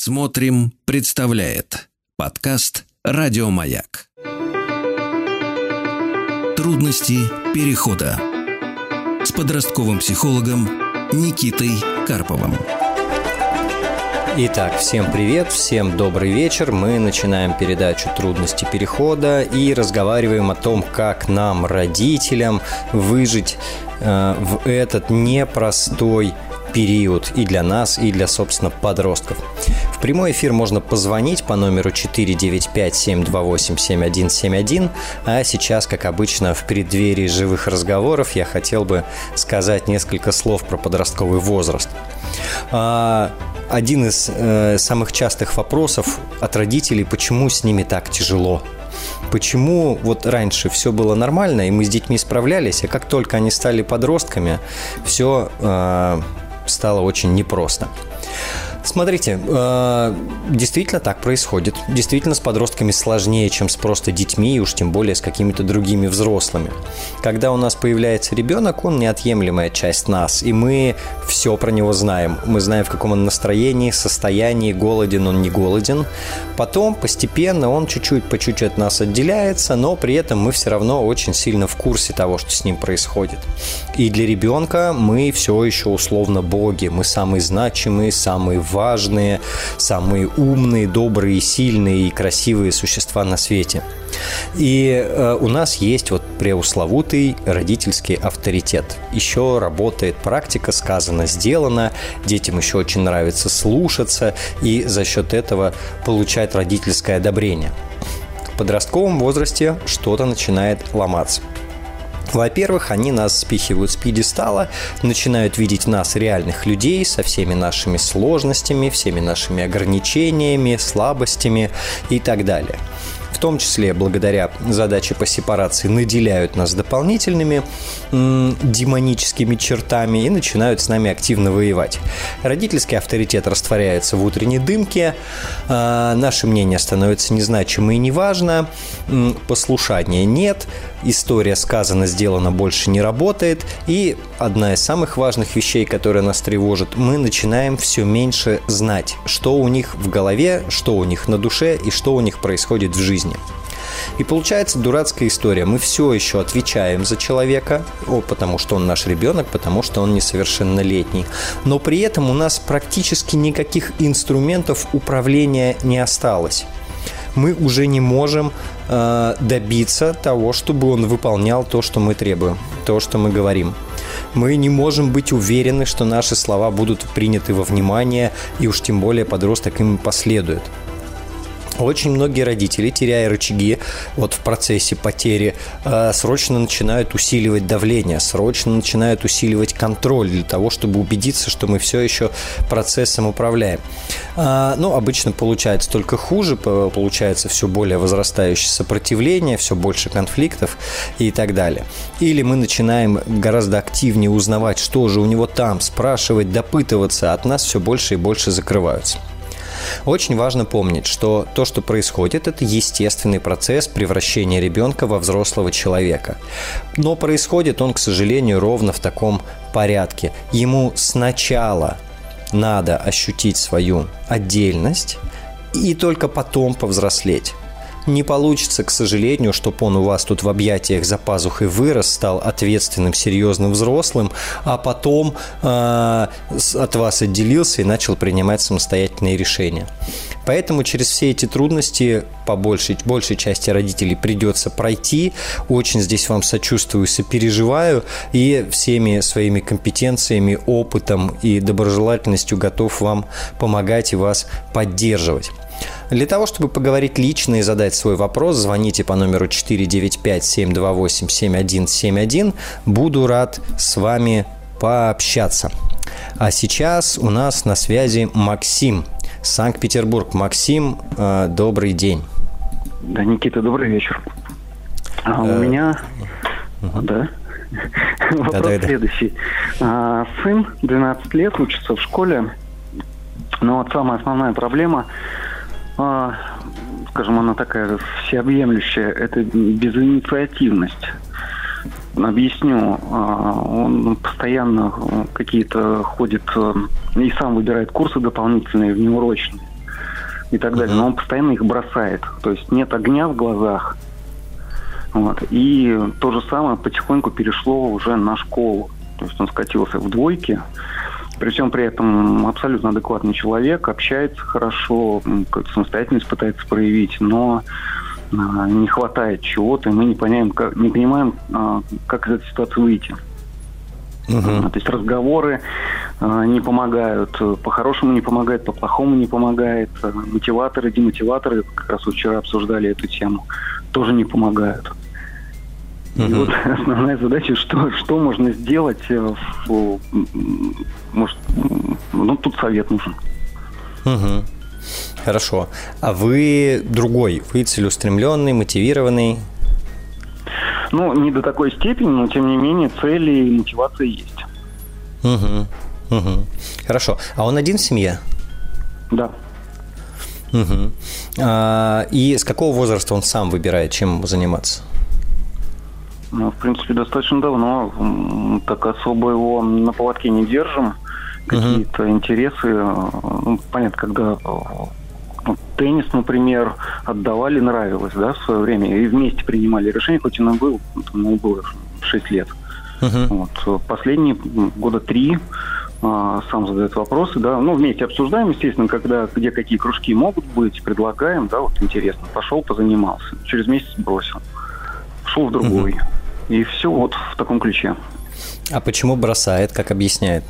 Смотрим, представляет подкаст Радиомаяк. Трудности перехода с подростковым психологом Никитой Карповым. Итак, всем привет, всем добрый вечер. Мы начинаем передачу «Трудности перехода» и разговариваем о том, как нам, родителям, выжить э, в этот непростой период и для нас, и для, собственно, подростков. В прямой эфир можно позвонить по номеру 495-728-7171, а сейчас, как обычно, в преддверии живых разговоров я хотел бы сказать несколько слов про подростковый возраст. А, один из э, самых частых вопросов от родителей, почему с ними так тяжело – Почему вот раньше все было нормально, и мы с детьми справлялись, а как только они стали подростками, все э, стало очень непросто. Смотрите, э, действительно так происходит. Действительно с подростками сложнее, чем с просто детьми, и уж тем более с какими-то другими взрослыми. Когда у нас появляется ребенок, он неотъемлемая часть нас, и мы все про него знаем. Мы знаем, в каком он настроении, состоянии, голоден он, не голоден. Потом постепенно он чуть-чуть по чуть-чуть от нас отделяется, но при этом мы все равно очень сильно в курсе того, что с ним происходит. И для ребенка мы все еще условно боги, мы самые значимые, самые важные самые умные, добрые, сильные и красивые существа на свете. И э, у нас есть вот преусловутый родительский авторитет. Еще работает практика, сказано, сделано, детям еще очень нравится слушаться и за счет этого получать родительское одобрение. В подростковом возрасте что-то начинает ломаться. Во-первых, они нас спихивают с пьедестала, начинают видеть нас реальных людей со всеми нашими сложностями, всеми нашими ограничениями, слабостями и так далее в том числе благодаря задаче по сепарации, наделяют нас дополнительными м, демоническими чертами и начинают с нами активно воевать. Родительский авторитет растворяется в утренней дымке, э, наше мнение становится незначимо и неважно, м, послушания нет, история сказана, сделана больше не работает, и одна из самых важных вещей, которая нас тревожит, мы начинаем все меньше знать, что у них в голове, что у них на душе и что у них происходит в жизни жизни. И получается дурацкая история. Мы все еще отвечаем за человека, о, потому что он наш ребенок, потому что он несовершеннолетний. Но при этом у нас практически никаких инструментов управления не осталось. Мы уже не можем э, добиться того, чтобы он выполнял то, что мы требуем, то, что мы говорим. Мы не можем быть уверены, что наши слова будут приняты во внимание, и уж тем более подросток им последует. Очень многие родители, теряя рычаги вот в процессе потери, э, срочно начинают усиливать давление, срочно начинают усиливать контроль для того, чтобы убедиться, что мы все еще процессом управляем. А, ну, обычно получается только хуже, получается все более возрастающее сопротивление, все больше конфликтов и так далее. Или мы начинаем гораздо активнее узнавать, что же у него там, спрашивать, допытываться, от нас все больше и больше закрываются. Очень важно помнить, что то, что происходит, это естественный процесс превращения ребенка во взрослого человека. Но происходит он, к сожалению, ровно в таком порядке. Ему сначала надо ощутить свою отдельность и только потом повзрослеть не получится, к сожалению, чтобы он у вас тут в объятиях за пазухой вырос, стал ответственным, серьезным взрослым, а потом э, от вас отделился и начал принимать самостоятельные решения. Поэтому через все эти трудности по большей, большей части родителей придется пройти. Очень здесь вам сочувствую, сопереживаю и всеми своими компетенциями, опытом и доброжелательностью готов вам помогать и вас поддерживать. Для того, чтобы поговорить лично и задать свой вопрос, звоните по номеру 495-728-7171. Буду рад с вами пообщаться. А сейчас у нас на связи Максим, Санкт-Петербург. Максим, э, добрый день. Да, Никита, добрый вечер. А у э, меня... Да. Вопрос следующий. А, сын 12 лет, учится в школе. Но вот самая основная проблема а, скажем, она такая всеобъемлющая, это безинициативность. Объясню, а, он постоянно какие-то ходит и сам выбирает курсы дополнительные, внеурочные. и так далее, но он постоянно их бросает. То есть нет огня в глазах. Вот. И то же самое потихоньку перешло уже на школу. То есть он скатился в двойки. При всем при этом абсолютно адекватный человек, общается хорошо, самостоятельность пытается проявить, но а, не хватает чего-то, и мы не понимаем, как, не понимаем, а, как из этой ситуации выйти. Uh-huh. То есть разговоры э, не помогают, по-хорошему не помогает, по-плохому не помогает, мотиваторы, демотиваторы, как раз вчера обсуждали эту тему, тоже не помогают. Uh-huh. И вот основная задача, что, что можно сделать, в, может, ну тут совет нужен. Uh-huh. Хорошо. А вы другой, вы целеустремленный, мотивированный, ну, не до такой степени, но тем не менее цели и мотивация есть. Угу. Угу. Хорошо. А он один в семье? Да. Угу. А, и с какого возраста он сам выбирает, чем заниматься? Ну, в принципе, достаточно давно. Так особо его на поводке не держим. Какие-то угу. интересы. Ну, понятно, когда теннис, например, отдавали, нравилось, да, в свое время, и вместе принимали решение, хоть ему был, ему было 6 лет. Uh-huh. Вот. Последние года три а, сам задает вопросы, да, ну, вместе обсуждаем, естественно, когда, где какие кружки могут быть, предлагаем, да, вот интересно, пошел, позанимался, через месяц бросил, шел в другой, uh-huh. И все вот в таком ключе. А почему бросает, как объясняет?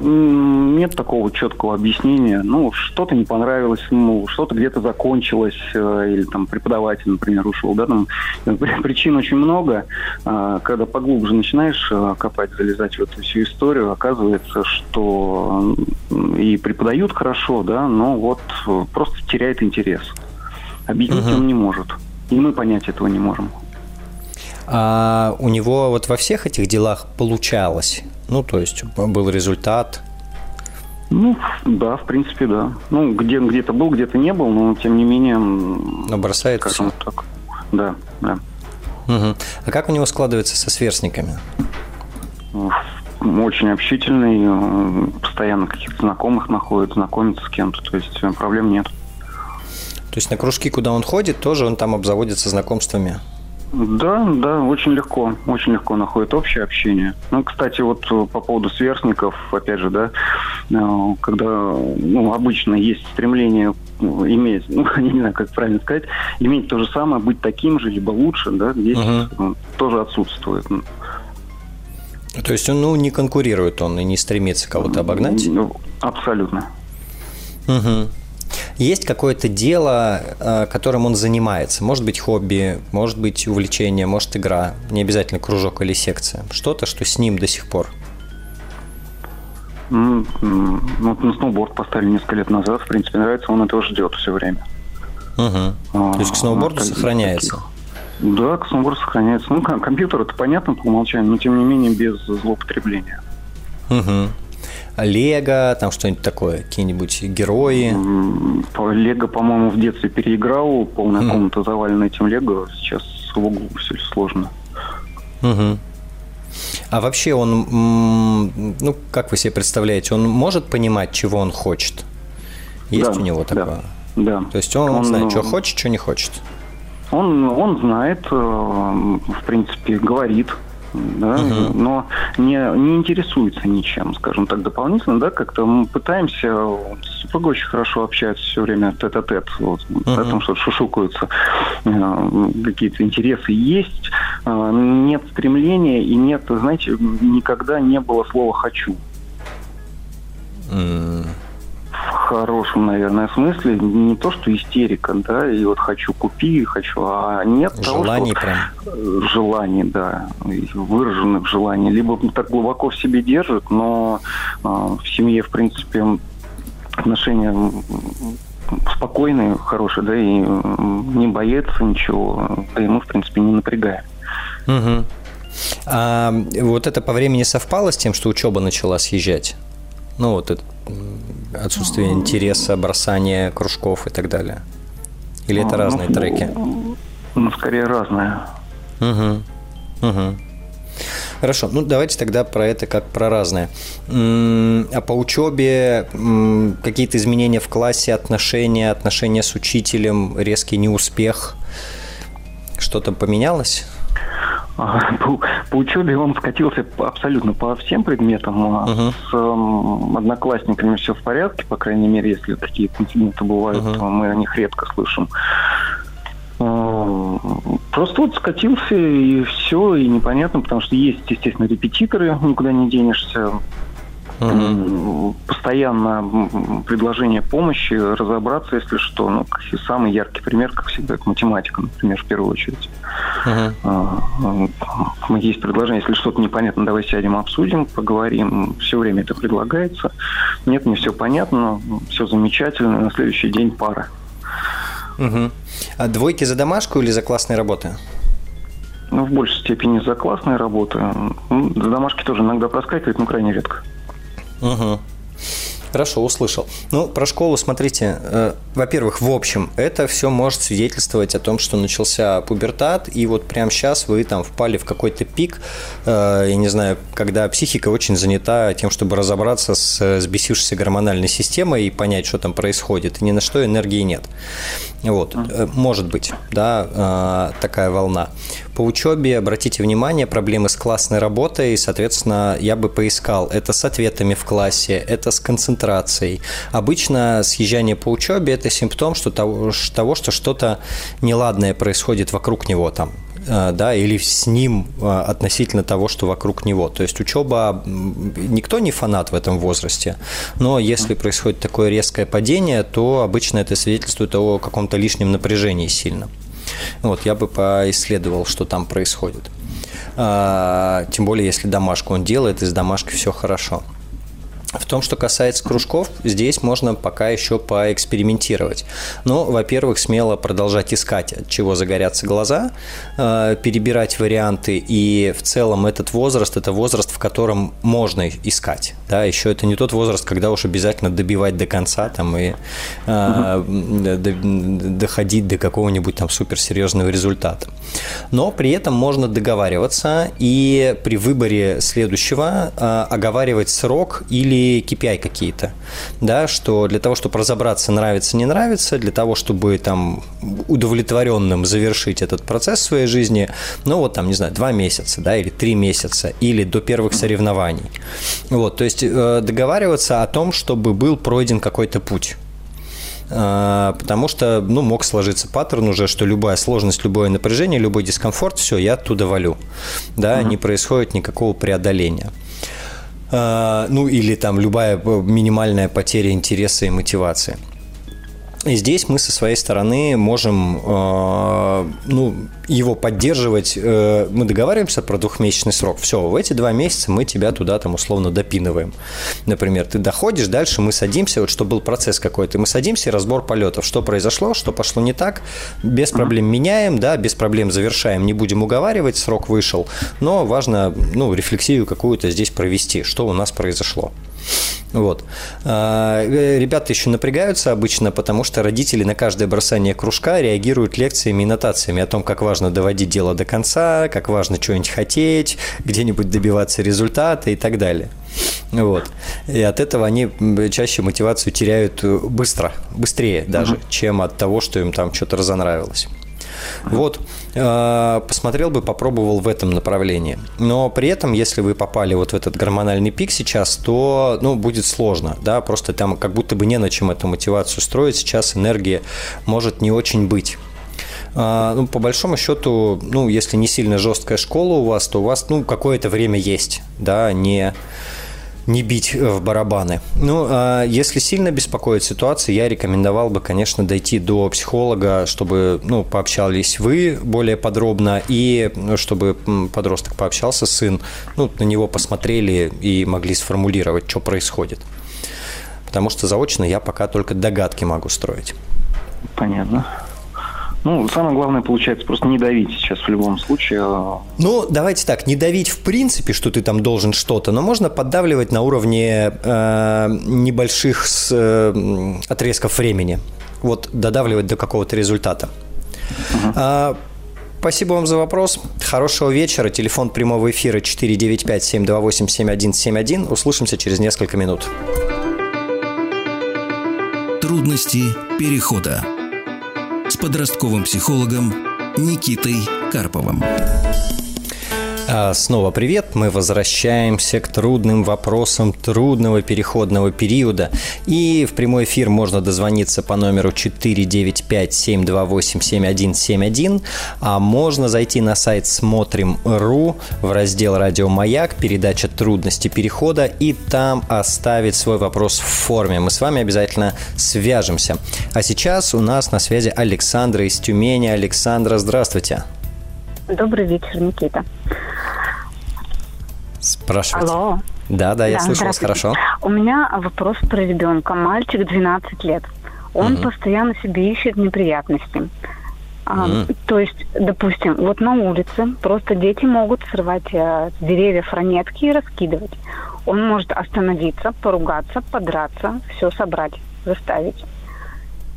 нет такого четкого объяснения. Ну, что-то не понравилось, ну, что-то где-то закончилось, э, или там преподаватель, например, ушел, да, там причин очень много. А, когда поглубже начинаешь э, копать, залезать в эту всю историю, оказывается, что и преподают хорошо, да, но вот э, просто теряет интерес. Объяснить угу. он не может. И мы понять этого не можем. А у него вот во всех этих делах получалось ну, то есть был результат. Ну, да, в принципе, да. Ну, где, где-то был, где-то не был, но тем не менее... Но бросает все. так. Да, да. Угу. А как у него складывается со сверстниками? Очень общительный, постоянно каких-то знакомых находит, знакомится с кем-то, то есть э, проблем нет. То есть на кружки, куда он ходит, тоже он там обзаводится знакомствами? Да, да, очень легко, очень легко находит общее общение. Ну, кстати, вот э, по поводу сверстников, опять же, да, э, когда, ну, обычно есть стремление ну, иметь, ну, я не знаю, как правильно сказать, иметь то же самое, быть таким же, либо лучше, да, здесь угу. тоже отсутствует. То есть он, ну, не конкурирует он и не стремится кого-то обогнать? Ну, абсолютно. Угу. Есть какое-то дело, э, которым он занимается? Может быть, хобби, может быть, увлечение, может, игра. Не обязательно кружок или секция. Что-то, что с ним до сих пор. Ну, на сноуборд поставили несколько лет назад. В принципе, нравится, он этого ждет все время. Угу. А, То есть к сноуборду сохраняется? Да, к сноуборду сохраняется. Ну, компьютер это понятно по умолчанию, но тем не менее без злоупотребления. Угу. Лего, там что-нибудь такое, какие-нибудь герои? Лего, по-моему, в детстве переиграл, полная mm. комната завалена этим Лего, сейчас в углу все сложно. Угу. А вообще он, ну, как вы себе представляете, он может понимать, чего он хочет? Есть да, у него такое? Да, да. То есть он, он знает, что хочет, что не хочет? Он, он знает, э, в принципе, говорит, да, угу. но не, не интересуется ничем, скажем так, дополнительно, да, как-то мы пытаемся, супруга очень хорошо общается все время тет-а-тет, вот, угу. о том, что шушукаются, э, какие-то интересы есть, э, нет стремления и нет, знаете, никогда не было слова «хочу». Mm хорошем, наверное, смысле. Не то, что истерика, да, и вот хочу купи, хочу, а нет Желание того, что... прям. Желание, да, выраженных желаний. Либо так глубоко в себе держит, но э, в семье, в принципе, отношения спокойные, хорошие, да, и не боится ничего, да и мы, в принципе, не напрягаем. Угу. А вот это по времени совпало с тем, что учеба начала съезжать? Ну, вот это отсутствие интереса, бросание кружков и так далее? Или это а, разные ну, треки? Ну, скорее разные. Угу. Угу. Хорошо, ну давайте тогда про это как про разное. А по учебе какие-то изменения в классе, отношения, отношения с учителем, резкий неуспех, что-то поменялось? По, по учебе он скатился абсолютно по всем предметам. Uh-huh. С э, одноклассниками все в порядке, по крайней мере, если какие-то инциденты бывают, uh-huh. мы о них редко слышим. Э, просто вот скатился и все, и непонятно, потому что есть, естественно, репетиторы, никуда не денешься. Угу. Постоянно предложение помощи, разобраться, если что. Ну, самый яркий пример, как всегда, это математика, например, в первую очередь. Угу. Есть предложение, если что-то непонятно, давай сядем, обсудим, поговорим. Все время это предлагается. Нет, не все понятно, все замечательно, на следующий день пара. Угу. А двойки за домашку или за классные работы? Ну, в большей степени за классные работы. За домашки тоже иногда проскакивает, но крайне редко. Угу. Хорошо, услышал. Ну, про школу, смотрите, э, во-первых, в общем, это все может свидетельствовать о том, что начался пубертат, и вот прямо сейчас вы там впали в какой-то пик, э, я не знаю, когда психика очень занята тем, чтобы разобраться с сбесившейся гормональной системой и понять, что там происходит, и ни на что энергии нет. Вот, э, может быть, да, такая волна. По учебе, обратите внимание, проблемы с классной работой, соответственно, я бы поискал, это с ответами в классе, это с концентрацией. Обычно съезжание по учебе – это симптом что того, что что-то неладное происходит вокруг него там, э, да, или с ним относительно того, что вокруг него. То есть учеба, никто не фанат в этом возрасте, но если происходит такое резкое падение, то обычно это свидетельствует о каком-то лишнем напряжении сильно. Вот, я бы поисследовал, что там происходит. А, тем более, если домашку он делает, и с домашкой все хорошо. В том, что касается кружков, здесь можно пока еще поэкспериментировать. Ну, во-первых, смело продолжать искать, от чего загорятся глаза, э, перебирать варианты, и в целом этот возраст – это возраст, в котором можно искать. Да, еще это не тот возраст, когда уж обязательно добивать до конца там, и э, доходить до какого-нибудь там суперсерьезного результата. Но при этом можно договариваться и при выборе следующего э, оговаривать срок или KPI какие-то, да, что для того, чтобы разобраться, нравится, не нравится, для того, чтобы там удовлетворенным завершить этот процесс в своей жизни, ну вот там, не знаю, два месяца, да, или три месяца, или до первых соревнований. Вот, то есть э, договариваться о том, чтобы был пройден какой-то путь э, потому что ну, мог сложиться паттерн уже, что любая сложность, любое напряжение, любой дискомфорт, все, я оттуда валю. Да, uh-huh. не происходит никакого преодоления. Э, ну или там любая э, минимальная потеря интереса и мотивации. И здесь мы со своей стороны можем э, ну, его поддерживать. Э, мы договариваемся про двухмесячный срок. Все, в эти два месяца мы тебя туда там условно допинываем. Например, ты доходишь, дальше мы садимся, вот что был процесс какой-то, мы садимся, разбор полетов, что произошло, что пошло не так, без проблем меняем, да, без проблем завершаем, не будем уговаривать, срок вышел, но важно, ну, рефлексию какую-то здесь провести, что у нас произошло. Вот. А, э, ребята еще напрягаются обычно, потому что родители на каждое бросание кружка реагируют лекциями и нотациями о том, как важно доводить дело до конца, как важно что-нибудь хотеть, где-нибудь добиваться результата и так далее. Вот. И от этого они чаще мотивацию теряют быстро, быстрее даже, угу. чем от того, что им там что-то разонравилось. Вот, э, посмотрел бы, попробовал в этом направлении. Но при этом, если вы попали вот в этот гормональный пик сейчас, то, ну, будет сложно, да, просто там как будто бы не на чем эту мотивацию строить, сейчас энергии может не очень быть. А, ну, по большому счету, ну, если не сильно жесткая школа у вас, то у вас, ну, какое-то время есть, да, не не бить в барабаны. Ну, а если сильно беспокоит ситуация, я рекомендовал бы, конечно, дойти до психолога, чтобы, ну, пообщались вы более подробно и ну, чтобы подросток пообщался, сын, ну, на него посмотрели и могли сформулировать, что происходит. Потому что заочно я пока только догадки могу строить. Понятно. Ну, самое главное, получается, просто не давить сейчас в любом случае. Ну, давайте так, не давить в принципе, что ты там должен что-то, но можно поддавливать на уровне э, небольших с, э, отрезков времени. Вот додавливать до какого-то результата. Uh-huh. А, Спасибо вам за вопрос. Хорошего вечера. Телефон прямого эфира 495-728-7171. Услышимся через несколько минут. Трудности перехода подростковым психологом Никитой Карповым. А, снова привет. Мы возвращаемся к трудным вопросам трудного переходного периода. И в прямой эфир можно дозвониться по номеру 495-728-7171, а можно зайти на сайт смотрим.ру в раздел «Радио Маяк», передача «Трудности перехода» и там оставить свой вопрос в форме. Мы с вами обязательно свяжемся. А сейчас у нас на связи Александра из Тюмени. Александра, здравствуйте. Добрый вечер, Никита. Спрашивайте. Алло. Да, да, я да, слышу вас хорошо. У меня вопрос про ребенка. Мальчик 12 лет. Он угу. постоянно себе ищет неприятности. А, mm. То есть, допустим, вот на улице просто дети могут срывать э, с деревьев ранетки и раскидывать. Он может остановиться, поругаться, подраться, все собрать, заставить.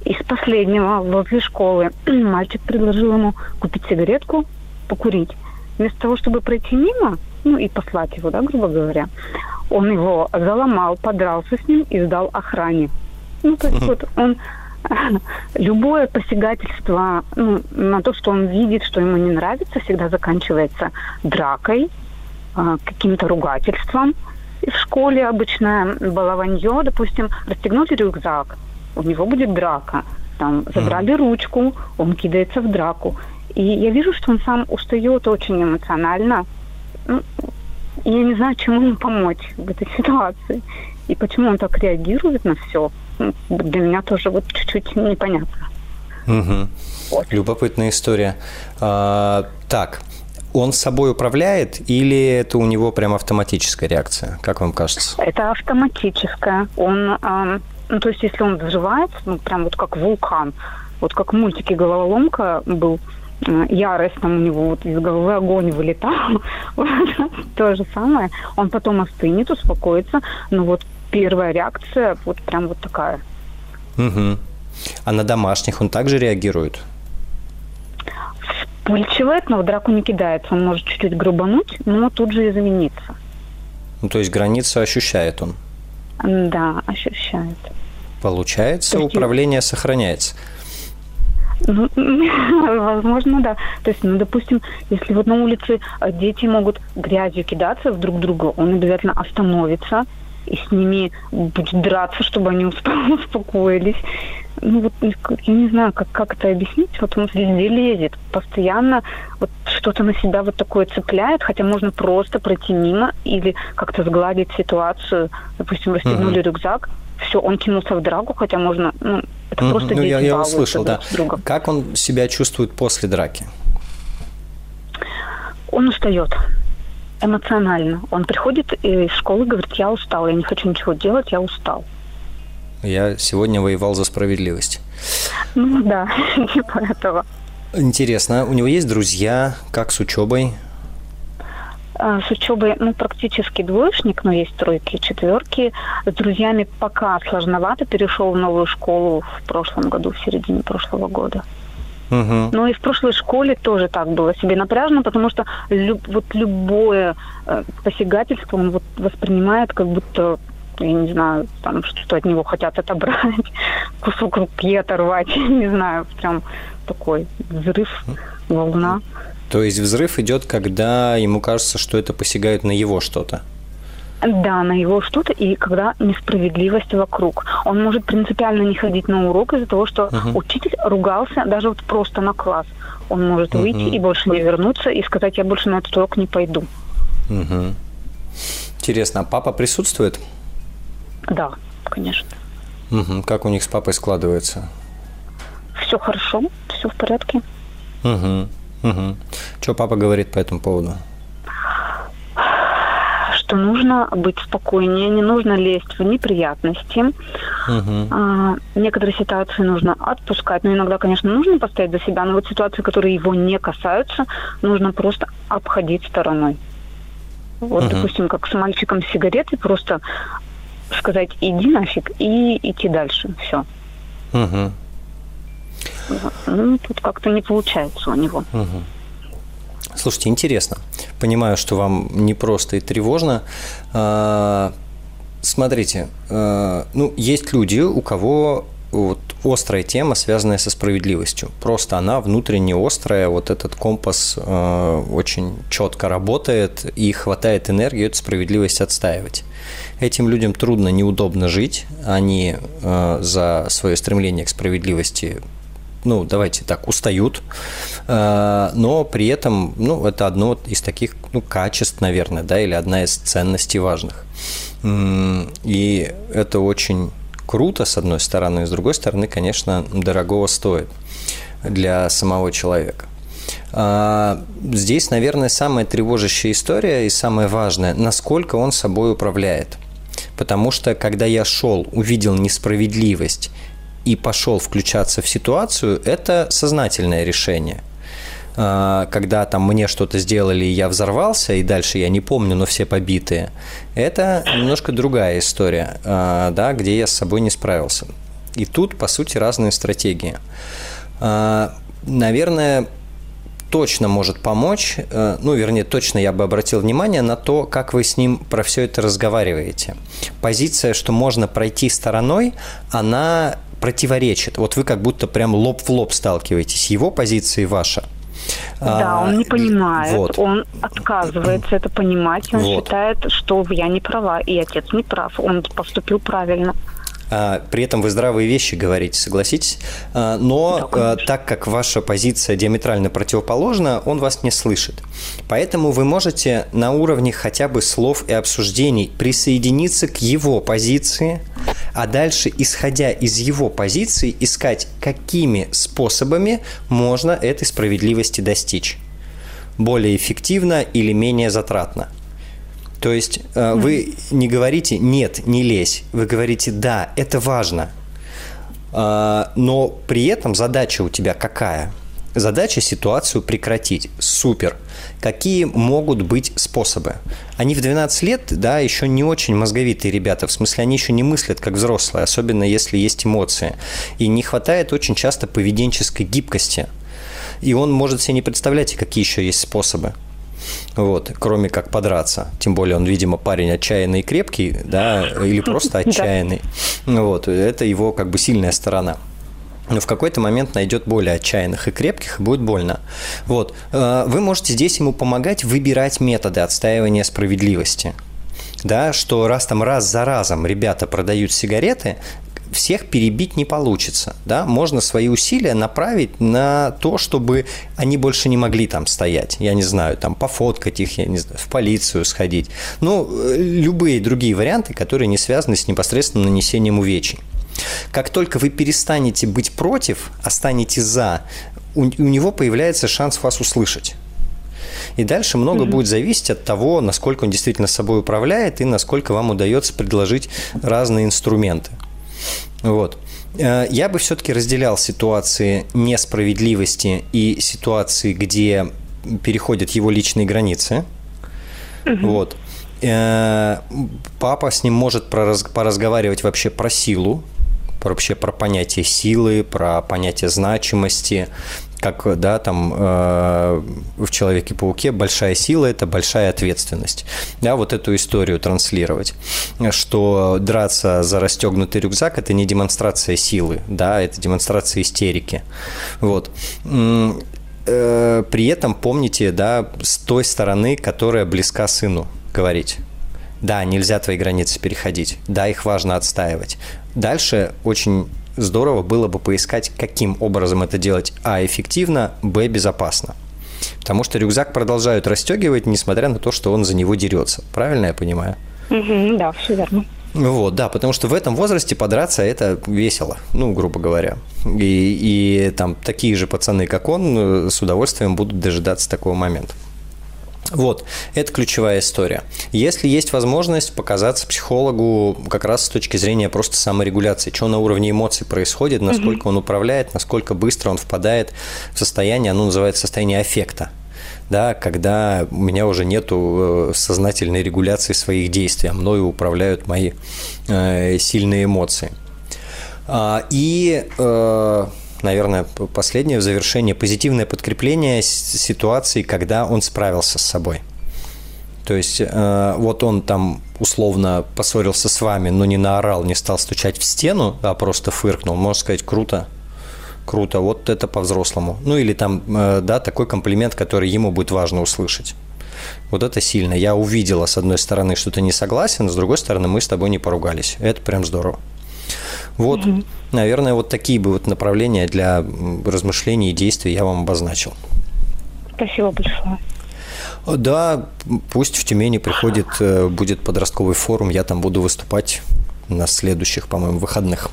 Из последнего, возле школы, мальчик предложил ему купить сигаретку, покурить. Вместо того, чтобы пройти мимо, ну и послать его, да, грубо говоря, он его заломал, подрался с ним и сдал охране. Ну, то есть uh-huh. вот он любое посягательство ну, на то, что он видит, что ему не нравится, всегда заканчивается дракой, э, каким-то ругательством. И в школе обычное балованье, допустим, расстегнули рюкзак, у него будет драка. Там забрали mm. ручку, он кидается в драку. И я вижу, что он сам устает очень эмоционально. Ну, я не знаю, чему ему помочь в этой ситуации. И почему он так реагирует на все. Ну, для меня тоже вот чуть-чуть непонятно. Угу. Вот. Любопытная история. А, так, он собой управляет или это у него прям автоматическая реакция? Как вам кажется? Это автоматическая. Он, а, ну, то есть, если он взрывается, ну, прям вот как вулкан, вот как в мультике «Головоломка» был, Э, ярость там у него вот из головы огонь вылетал. То же самое. Он потом остынет, успокоится. Но вот первая реакция вот прям вот такая. Угу. А на домашних он также реагирует? Вспыльчивает, но в драку не кидается. Он может чуть-чуть грубануть, но тут же извиниться. Ну, то есть границу ощущает он? Да, ощущает. Получается, есть... управление сохраняется. Ну, возможно, да. То есть, ну, допустим, если вот на улице э, дети могут грязью кидаться в друг друга, он обязательно остановится и с ними будет драться, чтобы они успокоились. Ну вот я не знаю, как, как это объяснить. Вот он везде лезет, постоянно вот что-то на себя вот такое цепляет, хотя можно просто пройти мимо или как-то сгладить ситуацию. Допустим, расстегнули uh-huh. рюкзак, все, он кинулся в драку, хотя можно, ну, это mm-hmm. просто ну, я, я услышал, да. Друга. Как он себя чувствует после драки? Он устает эмоционально. Он приходит из школы, говорит, я устал, я не хочу ничего делать, я устал. Я сегодня воевал за справедливость. Ну да, типа этого. Интересно, у него есть друзья, как с учебой? А, с учебой, ну, практически двоечник, но есть тройки, четверки. С друзьями пока сложновато. Перешел в новую школу в прошлом году, в середине прошлого года. Угу. Ну и в прошлой школе тоже так было себе напряжно, потому что люб, вот любое э, посягательство он вот воспринимает как будто я не знаю, там что-то от него хотят отобрать, кусок руки оторвать, не знаю, прям такой взрыв, волна. То есть взрыв идет, когда ему кажется, что это посягает на его что-то. Да, на его что-то, и когда несправедливость вокруг. Он может принципиально не ходить на урок из-за того, что uh-huh. учитель ругался даже вот просто на класс. Он может uh-huh. выйти и больше не вернуться и сказать, я больше на этот урок не пойду. Uh-huh. Интересно, а папа присутствует? Да, конечно. Угу. Как у них с папой складывается? Все хорошо, все в порядке. Угу. Угу. Что папа говорит по этому поводу? Что нужно быть спокойнее, не нужно лезть в неприятности. Угу. А, некоторые ситуации нужно отпускать, но иногда, конечно, нужно постоять за себя, но вот ситуации, которые его не касаются, нужно просто обходить стороной. Вот, угу. допустим, как с мальчиком с сигаретой, просто сказать иди нафиг и идти дальше. Все. Угу. Ну, тут как-то не получается у него. Угу. Слушайте, интересно. Понимаю, что вам непросто и тревожно. А, смотрите, а, ну, есть люди, у кого вот острая тема, связанная со справедливостью. Просто она внутренне острая, вот этот компас э, очень четко работает и хватает энергии эту справедливость отстаивать. Этим людям трудно, неудобно жить, они э, за свое стремление к справедливости ну, давайте так, устают, э, но при этом, ну, это одно из таких, ну, качеств, наверное, да, или одна из ценностей важных. И это очень круто, с одной стороны, и с другой стороны, конечно, дорогого стоит для самого человека. А, здесь, наверное, самая тревожащая история и самое важное, насколько он собой управляет. Потому что, когда я шел, увидел несправедливость и пошел включаться в ситуацию, это сознательное решение – а, когда там мне что-то сделали, и я взорвался, и дальше я не помню, но все побитые, это немножко другая история, а, да, где я с собой не справился. И тут, по сути, разные стратегии. А, наверное, точно может помочь, ну, вернее, точно я бы обратил внимание на то, как вы с ним про все это разговариваете. Позиция, что можно пройти стороной, она противоречит. Вот вы как будто прям лоб в лоб сталкиваетесь. Его позиция и ваша. Да, он не понимает, вот. он отказывается это понимать, он вот. считает, что я не права, и отец не прав, он поступил правильно. А, при этом вы здравые вещи говорите, согласитесь? А, но да, а, так как ваша позиция диаметрально противоположна, он вас не слышит. Поэтому вы можете на уровне хотя бы слов и обсуждений присоединиться к его позиции, а дальше, исходя из его позиции, искать, какими способами можно этой справедливости достичь. Более эффективно или менее затратно. То есть э, вы не говорите «нет, не лезь», вы говорите «да, это важно». Э, но при этом задача у тебя какая? Задача ситуацию прекратить. Супер. Какие могут быть способы? Они в 12 лет, да, еще не очень мозговитые ребята. В смысле, они еще не мыслят как взрослые, особенно если есть эмоции. И не хватает очень часто поведенческой гибкости. И он может себе не представлять, какие еще есть способы вот, кроме как подраться. Тем более он, видимо, парень отчаянный и крепкий, да, или просто отчаянный. Вот, это его как бы сильная сторона но в какой-то момент найдет более отчаянных и крепких, и будет больно. Вот. Э, вы можете здесь ему помогать выбирать методы отстаивания справедливости. Да, что раз там раз за разом ребята продают сигареты, всех перебить не получится. Да? Можно свои усилия направить на то, чтобы они больше не могли там стоять. Я не знаю, там пофоткать их, я не знаю, в полицию сходить. Ну, любые другие варианты, которые не связаны с непосредственным нанесением увечий. Как только вы перестанете быть против, а станете за, у, у него появляется шанс вас услышать. И дальше много mm-hmm. будет зависеть от того, насколько он действительно собой управляет и насколько вам удается предложить разные инструменты. Вот. Э, я бы все-таки разделял ситуации несправедливости и ситуации, где переходят его личные границы. Угу. Вот. Э, папа с ним может поразговаривать вообще про силу, вообще про понятие силы, про понятие значимости, как да, там э, в Человеке-пауке большая сила – это большая ответственность. Да, вот эту историю транслировать, что драться за расстегнутый рюкзак – это не демонстрация силы, да, это демонстрация истерики. Вот э, при этом помните, да, с той стороны, которая близка сыну говорить. Да, нельзя твои границы переходить. Да, их важно отстаивать. Дальше очень здорово было бы поискать, каким образом это делать, а, эффективно, б, безопасно. Потому что рюкзак продолжают расстегивать, несмотря на то, что он за него дерется. Правильно я понимаю? Угу, да, все верно. Вот, да, потому что в этом возрасте подраться это весело, ну, грубо говоря. И, и там такие же пацаны, как он, с удовольствием будут дожидаться такого момента. Вот, это ключевая история. Если есть возможность показаться психологу как раз с точки зрения просто саморегуляции, что на уровне эмоций происходит, насколько он управляет, насколько быстро он впадает в состояние, оно называется состояние аффекта да, когда у меня уже нету э, сознательной регуляции своих действий, а мною управляют мои э, сильные эмоции. А, и э, наверное, последнее в завершение, позитивное подкрепление ситуации, когда он справился с собой. То есть э, вот он там условно поссорился с вами, но не наорал, не стал стучать в стену, а просто фыркнул. Можно сказать, круто, круто, вот это по-взрослому. Ну или там, э, да, такой комплимент, который ему будет важно услышать. Вот это сильно. Я увидела, с одной стороны, что ты не согласен, с другой стороны, мы с тобой не поругались. Это прям здорово. Вот, угу. наверное, вот такие бы вот направления для размышлений и действий я вам обозначил. Спасибо большое. Да, пусть в Тюмени приходит, э, будет подростковый форум, я там буду выступать на следующих, по-моему, выходных.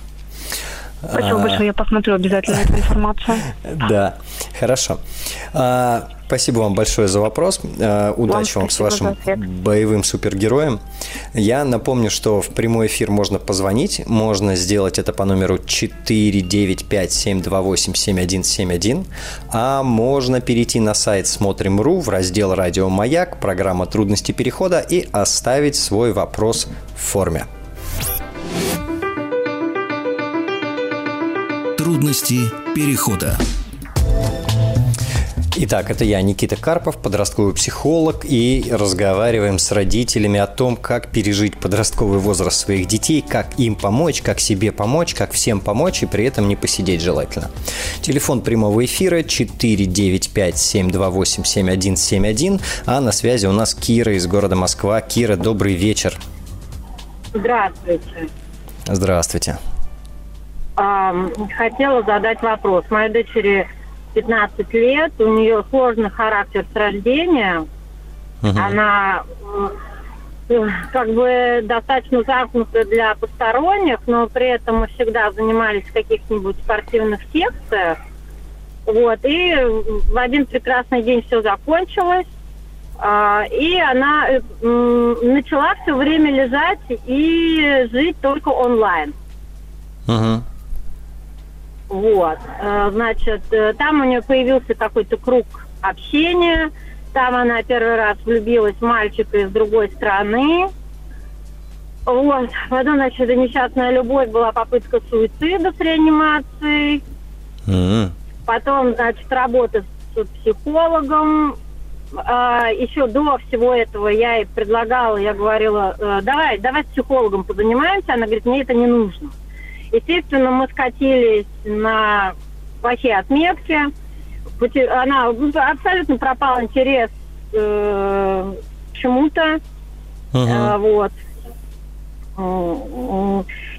Спасибо большое, я посмотрю обязательно эту информацию. Да, хорошо. А, спасибо вам большое за вопрос. А, удачи вам, вам с вашим боевым супергероем. Я напомню, что в прямой эфир можно позвонить. Можно сделать это по номеру 495-728-7171. А можно перейти на сайт Смотрим.ру в раздел «Радио Маяк», программа «Трудности перехода» и оставить свой вопрос в форме. Трудности перехода. Итак, это я, Никита Карпов, подростковый психолог, и разговариваем с родителями о том, как пережить подростковый возраст своих детей, как им помочь, как себе помочь, как всем помочь, и при этом не посидеть желательно. Телефон прямого эфира 495-728-7171, а на связи у нас Кира из города Москва. Кира, добрый вечер. Здравствуйте. Здравствуйте хотела задать вопрос. Моей дочери 15 лет, у нее сложный характер с рождения. Угу. Она э, как бы достаточно замкнута для посторонних, но при этом мы всегда занимались в каких-нибудь спортивных секциях. Вот, и в один прекрасный день все закончилось. А, и она э, начала все время лежать и жить только онлайн. Угу. Вот, э, значит, э, там у нее появился какой-то круг общения. Там она первый раз влюбилась в мальчика из другой страны. Вот. Потом, значит, это несчастная любовь была попытка суицида с реанимацией. Mm-hmm. Потом, значит, работа с психологом. А, еще до всего этого я ей предлагала, я говорила, «Э, давай, давай с психологом позанимаемся. Она говорит, мне это не нужно. Естественно, мы скатились на плохие отметки. Она абсолютно пропал интерес э, к чему-то. Uh-huh. Э, вот.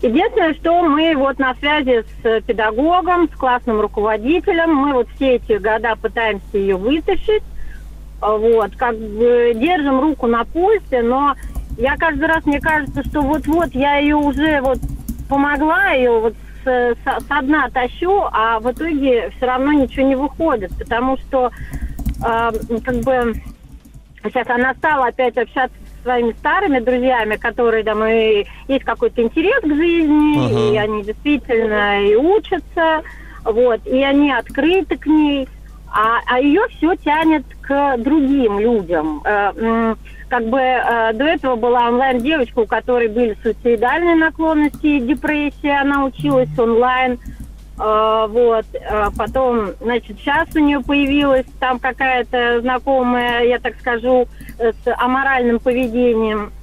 Единственное, что мы вот на связи с педагогом, с классным руководителем, мы вот все эти года пытаемся ее вытащить, вот, как бы держим руку на пульсе, но я каждый раз, мне кажется, что вот-вот я ее уже вот помогла ее вот с, с, со дна тащу, а в итоге все равно ничего не выходит, потому что э, как бы сейчас она стала опять общаться со своими старыми друзьями, которые там и есть какой-то интерес к жизни, uh-huh. и они действительно и учатся, вот, и они открыты к ней, а, а ее все тянет к другим людям. Э, как бы э, до этого была онлайн-девочка, у которой были суицидальные наклонности и депрессия, она училась онлайн. Э, вот, э, потом, значит, сейчас у нее появилась там какая-то знакомая, я так скажу, с аморальным поведением.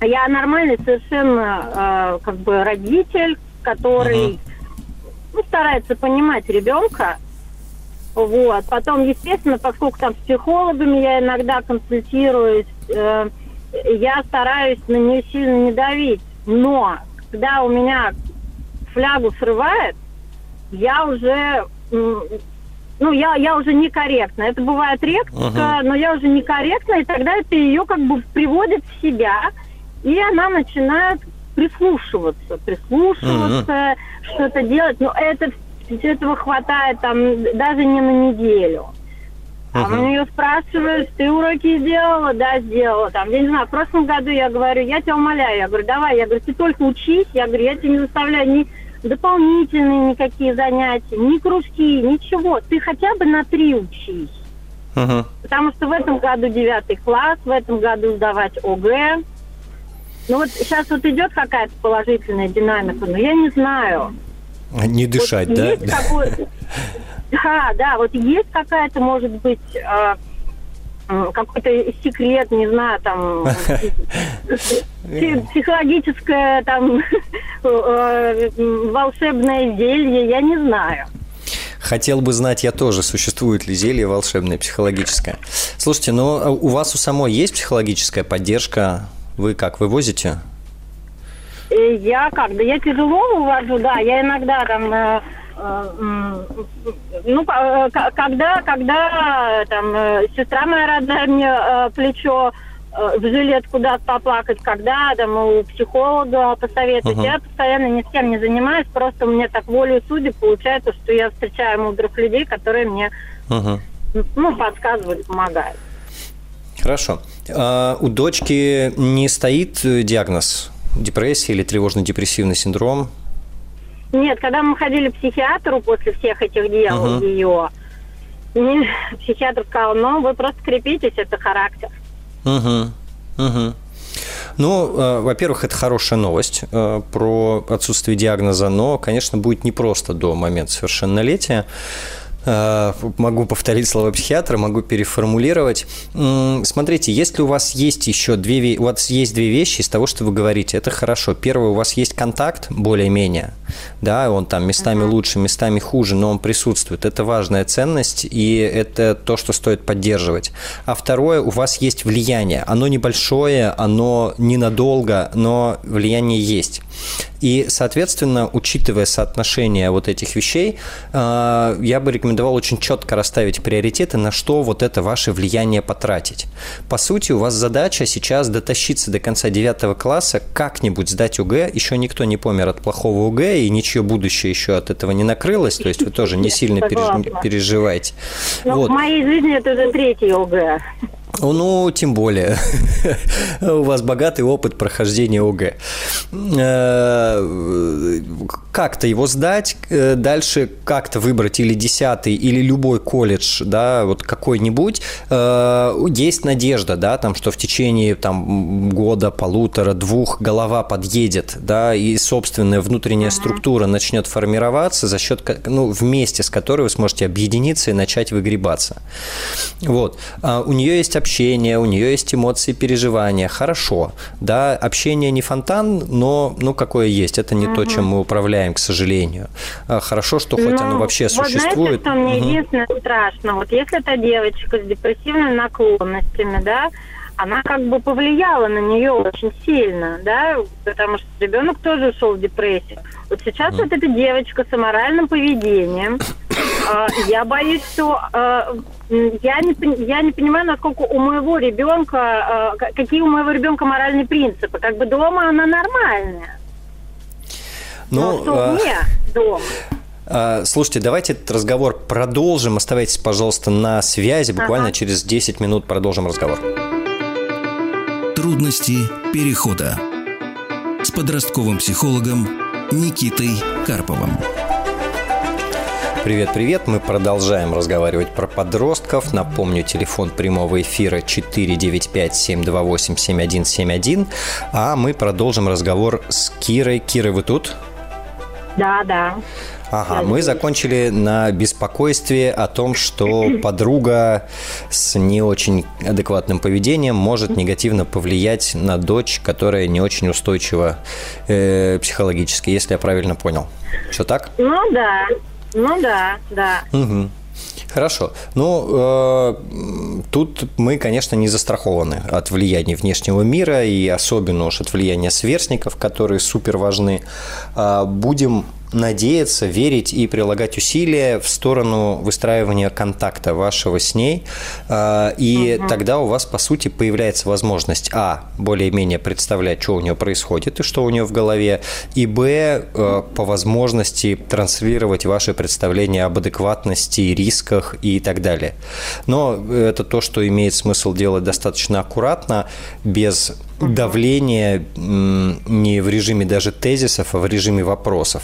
Я нормальный совершенно, э, как бы, родитель, который uh-huh. ну, старается понимать ребенка, вот. Потом, естественно, поскольку там с психологами я иногда консультируюсь, э, я стараюсь на нее сильно не давить. Но когда у меня флягу срывает, я уже ну, я, я уже некорректна. Это бывает редко, uh-huh. но я уже некорректна, и тогда это ее как бы приводит в себя, и она начинает прислушиваться, прислушиваться, uh-huh. что-то делать. Но это этого хватает там даже не на неделю. А у нее спрашивают, ты уроки сделала? Да, сделала. Там, я не знаю, в прошлом году я говорю, я тебя умоляю, я говорю, давай, я говорю, ты только учись, я говорю, я тебе не заставляю ни дополнительные никакие занятия, ни кружки, ничего. Ты хотя бы на три учись. Uh-huh. Потому что в этом году девятый класс, в этом году сдавать ОГЭ. Ну вот сейчас вот идет какая-то положительная динамика, но я не знаю. Не дышать, вот да? Да, да, вот есть какая-то, может быть, а, какой-то секрет, не знаю, там психологическое там э, волшебное зелье, я не знаю. Хотел бы знать я тоже, существует ли зелье волшебное, психологическое. Слушайте, ну а у вас у самой есть психологическая поддержка? Вы как, вывозите? Э, я как? Да я тяжело увожу, да. Я иногда там э, ну, когда, когда там сестра моя родная мне плечо в жилет куда-то поплакать, когда там у психолога посоветовать. Uh-huh. Я постоянно ни с кем не занимаюсь, просто мне так волю судеб получается, что я встречаю мудрых людей, которые мне uh-huh. ну, подсказывают, помогают. Хорошо. А у дочки не стоит диагноз депрессии или тревожно-депрессивный синдром? Нет, когда мы ходили к психиатру после всех этих дел uh-huh. ее, психиатр сказал, ну, вы просто крепитесь, это характер. Угу. Угу. Ну, э, во-первых, это хорошая новость э, про отсутствие диагноза, но, конечно, будет непросто до момента совершеннолетия. Э, могу повторить слова психиатра, могу переформулировать. Смотрите, если у вас есть еще две, у вас есть две вещи из того, что вы говорите, это хорошо. Первое, у вас есть контакт более-менее, да, он там местами uh-huh. лучше, местами хуже, но он присутствует. Это важная ценность, и это то, что стоит поддерживать. А второе, у вас есть влияние. Оно небольшое, оно ненадолго, но влияние есть. И, соответственно, учитывая соотношение вот этих вещей, э, я бы рекомендовал очень четко расставить приоритеты, на что вот это ваше влияние потратить. По сути, у вас задача сейчас дотащиться до конца 9 класса, как-нибудь сдать УГ. Еще никто не помер от плохого УГ, и ничье будущее еще от этого не накрылось, то есть вы тоже не сильно переживаете. Ну, вот. В моей жизни это уже третий ОГЭ. Ну, тем более. У вас богатый опыт прохождения ОГЭ. Э, как-то его сдать, э, дальше как-то выбрать или 10 или любой колледж, да, вот какой-нибудь. Э, есть надежда, да, там, что в течение там, года, полутора, двух голова подъедет, да, и собственная внутренняя структура начнет формироваться за счет, ну, вместе с которой вы сможете объединиться и начать выгребаться. Вот. А у нее есть общение, у нее есть эмоции, переживания. Хорошо, да, общение не фонтан, но, ну, какое есть. Это не угу. то, чем мы управляем, к сожалению. А, хорошо, что хоть ну, оно вообще вот существует. Знаете, что мне угу. единственное страшно? Вот если это девочка с депрессивными наклонностями, да, она как бы повлияла на нее очень сильно, да, потому что ребенок тоже ушел в депрессию. Вот сейчас mm. вот эта девочка с аморальным поведением, э, я боюсь, что э, я не, я не понимаю, насколько у моего ребенка, э, какие у моего ребенка моральные принципы. Как бы дома она нормальная. Ну, Но что а... мне дома? А, слушайте, давайте этот разговор продолжим. Оставайтесь, пожалуйста, на связи. Буквально ага. через 10 минут продолжим разговор. Трудности перехода с подростковым психологом Никитой Карповым. Привет-привет, мы продолжаем разговаривать про подростков. Напомню, телефон прямого эфира 495-728-7171. А мы продолжим разговор с Кирой. Кира, вы тут? Да, да. Ага, мы закончили на беспокойстве о том, что подруга с не очень адекватным поведением может негативно повлиять на дочь, которая не очень устойчива э, психологически, если я правильно понял. Все так? Ну да, ну да, да. Угу. Хорошо. Ну, э, тут мы, конечно, не застрахованы от влияния внешнего мира и особенно уж от влияния сверстников, которые супер важны. Э, будем надеяться, верить и прилагать усилия в сторону выстраивания контакта вашего с ней. А, и угу. тогда у вас, по сути, появляется возможность, а, более-менее представлять, что у нее происходит и что у нее в голове, и, б, э, по возможности транслировать ваши представления об адекватности, рисках и так далее. Но это то, что имеет смысл делать достаточно аккуратно, без давления не в режиме даже тезисов, а в режиме вопросов.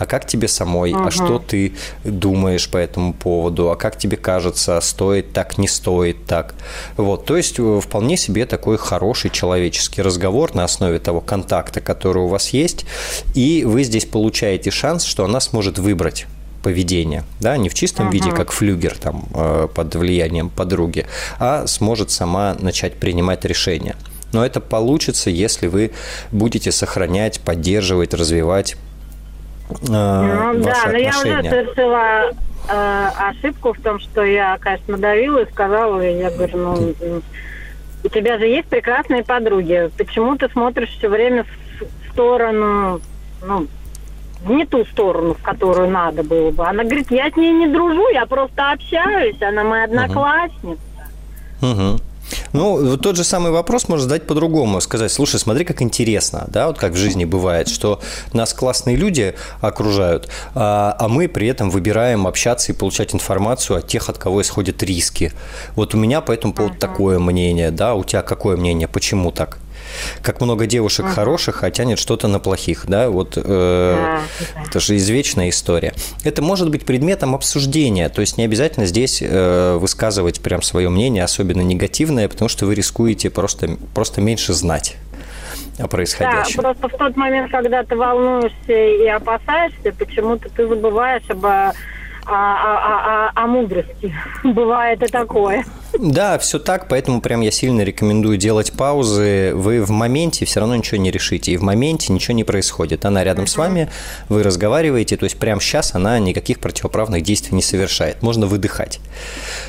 А как тебе самой, угу. а что ты думаешь по этому поводу, а как тебе кажется, стоит так, не стоит так. Вот, то есть э, вполне себе такой хороший человеческий разговор на основе того контакта, который у вас есть, и вы здесь получаете шанс, что она сможет выбрать поведение, да, не в чистом uh-huh. виде, как флюгер там э, под влиянием подруги, а сможет сама начать принимать решения. Но это получится, если вы будете сохранять, поддерживать, развивать ну, ваши да, отношения. но я уже совершила э, ошибку в том, что я, конечно, давила и сказала, я говорю, ну, у тебя же есть прекрасные подруги, почему ты смотришь все время в сторону, ну, не ту сторону, в которую надо было бы. Она говорит, я с ней не дружу, я просто общаюсь, она моя одноклассница. Угу. Ну, тот же самый вопрос можно задать по-другому. Сказать, слушай, смотри, как интересно, да, вот как в жизни бывает, что нас классные люди окружают, а, а мы при этом выбираем общаться и получать информацию от тех, от кого исходят риски. Вот у меня по этому поводу uh-huh. такое мнение, да, у тебя какое мнение, почему так? Как много девушек uh-huh. хороших, а тянет что-то на плохих, да, вот э, да, это же извечная история. Это может быть предметом обсуждения, то есть не обязательно здесь э, высказывать прям свое мнение, особенно негативное, потому что вы рискуете просто, просто меньше знать о происходящем. Да, просто в тот момент, когда ты волнуешься и опасаешься, почему-то ты забываешь об о, о, о, о мудрости. Бывает и такое. Да, все так, поэтому прям я сильно рекомендую делать паузы. Вы в моменте все равно ничего не решите, и в моменте ничего не происходит. Она рядом с вами, вы разговариваете, то есть прямо сейчас она никаких противоправных действий не совершает. Можно выдыхать.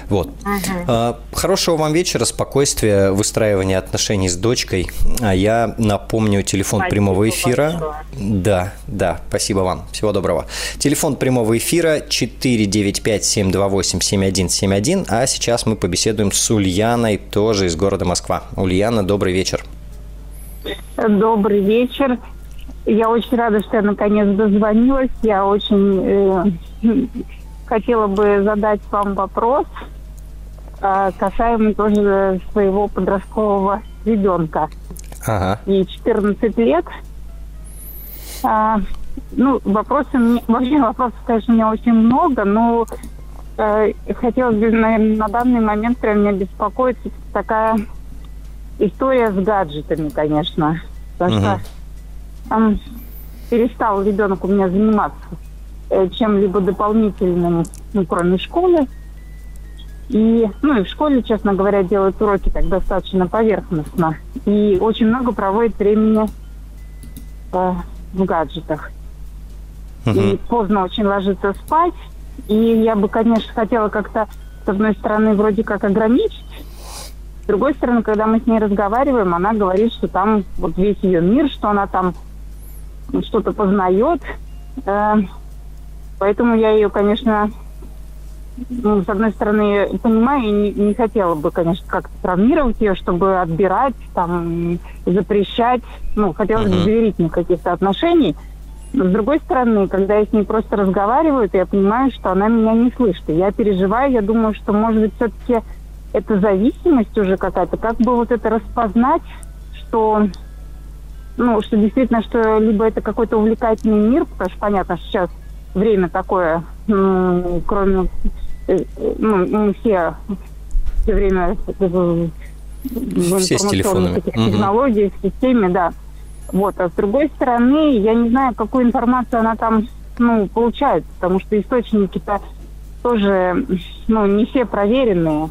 Вот. Uh-huh. Хорошего вам вечера, спокойствия, выстраивания отношений с дочкой. А я напомню телефон спасибо прямого эфира. Большое. Да, да, спасибо вам. Всего доброго. Телефон прямого эфира 495-728-7171, а сейчас мы побеседуем беседуем с Ульяной, тоже из города Москва. Ульяна, добрый вечер. Добрый вечер. Я очень рада, что я наконец дозвонилась. Я очень э, хотела бы задать вам вопрос э, касаемо тоже своего подросткового ребенка. Ага. Ей 14 лет. А, ну, вопросы, вообще вопросов, конечно, у меня очень много, но хотелось бы, наверное, на данный момент прям меня беспокоит такая история с гаджетами, конечно. Потому что там перестал ребенок у меня заниматься э, чем-либо дополнительным, ну, кроме школы. И, ну, и в школе, честно говоря, делают уроки так достаточно поверхностно. И очень много проводит времени э, в гаджетах. Uh-huh. И поздно очень ложится спать. И я бы, конечно, хотела как-то, с одной стороны, вроде как ограничить, с другой стороны, когда мы с ней разговариваем, она говорит, что там вот весь ее мир, что она там что-то познает. Э, поэтому я ее, конечно, ну, с одной стороны, понимаю и не, не хотела бы, конечно, как-то травмировать ее, чтобы отбирать, там, запрещать. Ну, хотелось бы доверительных каких-то отношений – но с другой стороны, когда я с ней просто разговариваю, то я понимаю, что она меня не слышит. И я переживаю, я думаю, что, может быть, все-таки это зависимость уже какая-то. Как бы вот это распознать, что, ну, что действительно, что либо это какой-то увлекательный мир, потому что, понятно, сейчас время такое, ну, кроме, э, ну, мы все все время в, все с телефонами. технологиях, в системе, да. Вот. А с другой стороны, я не знаю, какую информацию она там ну, получает, потому что источники-то тоже ну, не все проверенные.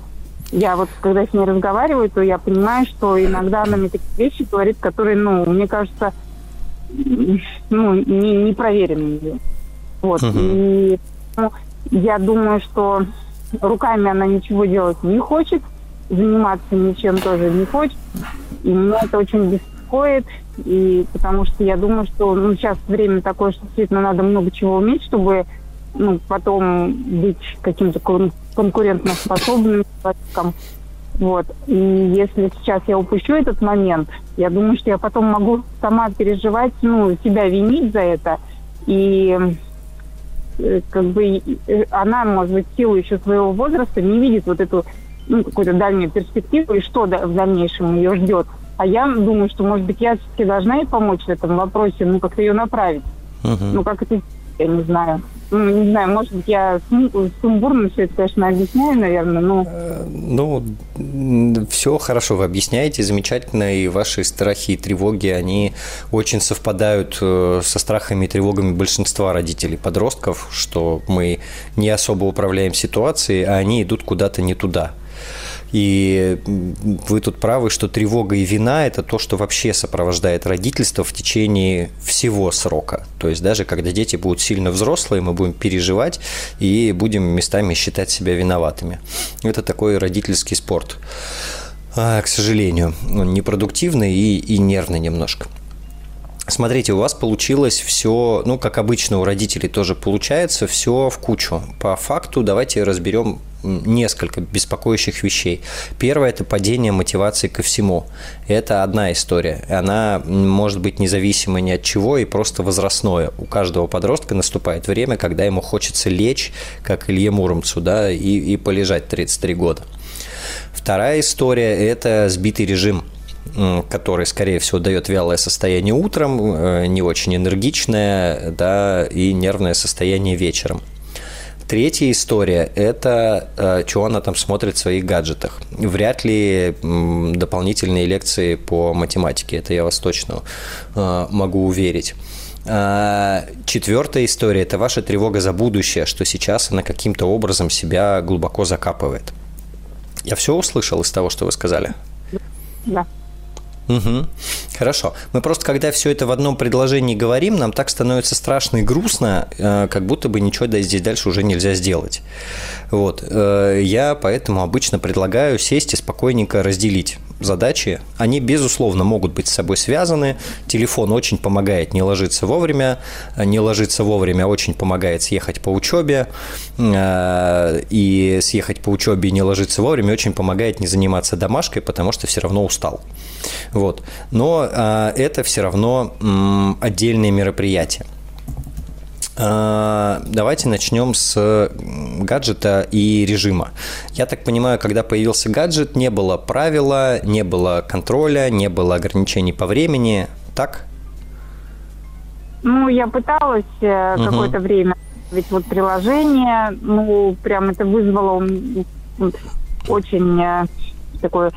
Я вот, когда с ней разговариваю, то я понимаю, что иногда она мне такие вещи говорит, которые, ну, мне кажется, ну, не, не проверенные. Вот. Uh-huh. И ну, я думаю, что руками она ничего делать не хочет, заниматься ничем тоже не хочет. И меня это очень беспокоит и потому что я думаю, что ну, сейчас время такое, что действительно надо много чего уметь, чтобы ну, потом быть каким-то кон- конкурентоспособным человеком. Вот. И если сейчас я упущу этот момент, я думаю, что я потом могу сама переживать, ну, себя винить за это. И э, как бы э, она, может быть, в силу еще своего возраста не видит вот эту ну, какую-то дальнюю перспективу и что в дальнейшем ее ждет. А я думаю, что, может быть, я все-таки должна ей помочь в этом вопросе, ну, как-то ее направить. Uh-huh. Ну, как это я не знаю. Ну, не знаю, может быть, я сумбурно все это, конечно, объясняю, наверное, но... Э, ну, все хорошо вы объясняете, замечательно, и ваши страхи и тревоги, они очень совпадают э, со страхами и тревогами большинства родителей, подростков, что мы не особо управляем ситуацией, а они идут куда-то не туда. И вы тут правы, что тревога и вина – это то, что вообще сопровождает родительство в течение всего срока. То есть даже когда дети будут сильно взрослые, мы будем переживать и будем местами считать себя виноватыми. Это такой родительский спорт. А, к сожалению, он непродуктивный и, и нервный немножко. Смотрите, у вас получилось все, ну, как обычно у родителей тоже получается, все в кучу. По факту давайте разберем несколько беспокоящих вещей. Первое – это падение мотивации ко всему. Это одна история. Она может быть независима ни от чего и просто возрастное. У каждого подростка наступает время, когда ему хочется лечь, как Илье Муромцу, да, и, и полежать 33 года. Вторая история – это сбитый режим который, скорее всего, дает вялое состояние утром, э, не очень энергичное, да, и нервное состояние вечером. Третья история – это э, что она там смотрит в своих гаджетах. Вряд ли дополнительные лекции по математике, это я вас точно э, могу уверить. А, четвертая история – это ваша тревога за будущее, что сейчас она каким-то образом себя глубоко закапывает. Я все услышал из того, что вы сказали? Да. Угу. Хорошо. Мы просто, когда все это в одном предложении говорим, нам так становится страшно и грустно, э, как будто бы ничего здесь дальше уже нельзя сделать. Вот. Э, я поэтому обычно предлагаю сесть и спокойненько разделить задачи. Они, безусловно, могут быть с собой связаны. Телефон очень помогает не ложиться вовремя. Не ложиться вовремя очень помогает съехать по учебе. Э, и съехать по учебе и не ложиться вовремя очень помогает не заниматься домашкой, потому что все равно устал. Вот. Но а, это все равно отдельные мероприятия. А, давайте начнем с гаджета и режима. Я так понимаю, когда появился гаджет, не было правила, не было контроля, не было ограничений по времени, так? Ну, я пыталась угу. какое-то время, ведь вот приложение, ну, прям это вызвало очень э, такое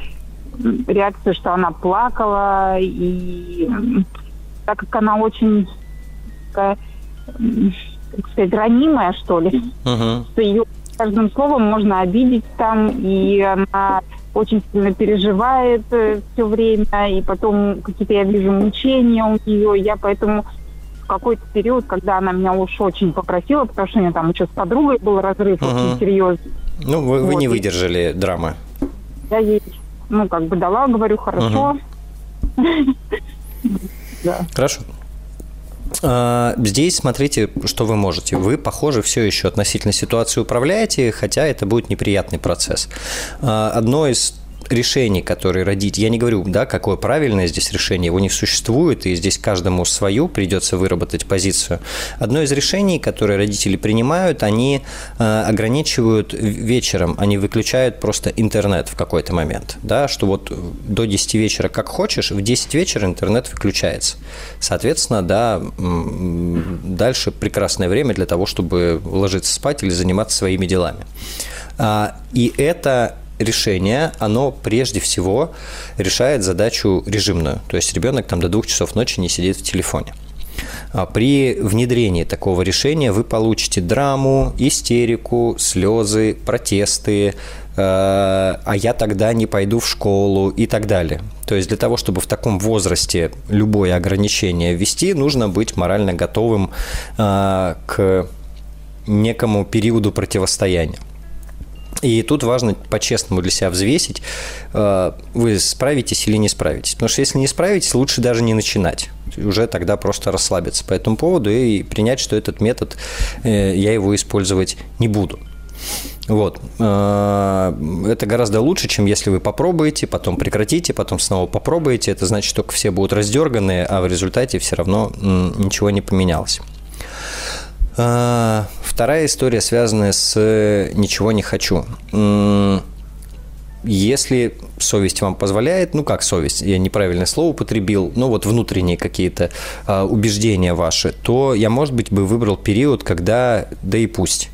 реакцию, что она плакала, и так как она очень такая, как сказать, ранимая, что ли, uh-huh. что ее каждым словом можно обидеть там, и она очень сильно переживает э, все время, и потом какие-то, я вижу, мучения у нее, я поэтому в какой-то период, когда она меня уж очень попросила, потому что у нее там еще с подругой был разрыв uh-huh. очень серьезный. Ну, вы, вот. вы не выдержали драмы. Я ей ну, как бы дала, говорю, хорошо. Хорошо. А, здесь смотрите, что вы можете. Вы, похоже, все еще относительно ситуации управляете, хотя это будет неприятный процесс. А, одно из решений, которые родить. Я не говорю, да, какое правильное здесь решение, его не существует, и здесь каждому свою придется выработать позицию. Одно из решений, которые родители принимают, они э, ограничивают вечером, они выключают просто интернет в какой-то момент, да, что вот до 10 вечера как хочешь, в 10 вечера интернет выключается. Соответственно, да, дальше прекрасное время для того, чтобы ложиться спать или заниматься своими делами. А, и это решение, оно прежде всего решает задачу режимную. То есть ребенок там до двух часов ночи не сидит в телефоне. А при внедрении такого решения вы получите драму, истерику, слезы, протесты, э, а я тогда не пойду в школу и так далее. То есть для того, чтобы в таком возрасте любое ограничение ввести, нужно быть морально готовым э, к некому периоду противостояния. И тут важно по-честному для себя взвесить, э, вы справитесь или не справитесь. Потому что если не справитесь, лучше даже не начинать. Уже тогда просто расслабиться по этому поводу и принять, что этот метод, э, я его использовать не буду. Вот. Э, это гораздо лучше, чем если вы попробуете, потом прекратите, потом снова попробуете. Это значит, только все будут раздерганы, а в результате все равно ничего не поменялось. Вторая история, связанная с «ничего не хочу». если совесть вам позволяет, ну как совесть, я неправильное слово употребил, ну вот внутренние какие-то э, убеждения ваши, то я, может быть, бы выбрал период, когда да и пусть.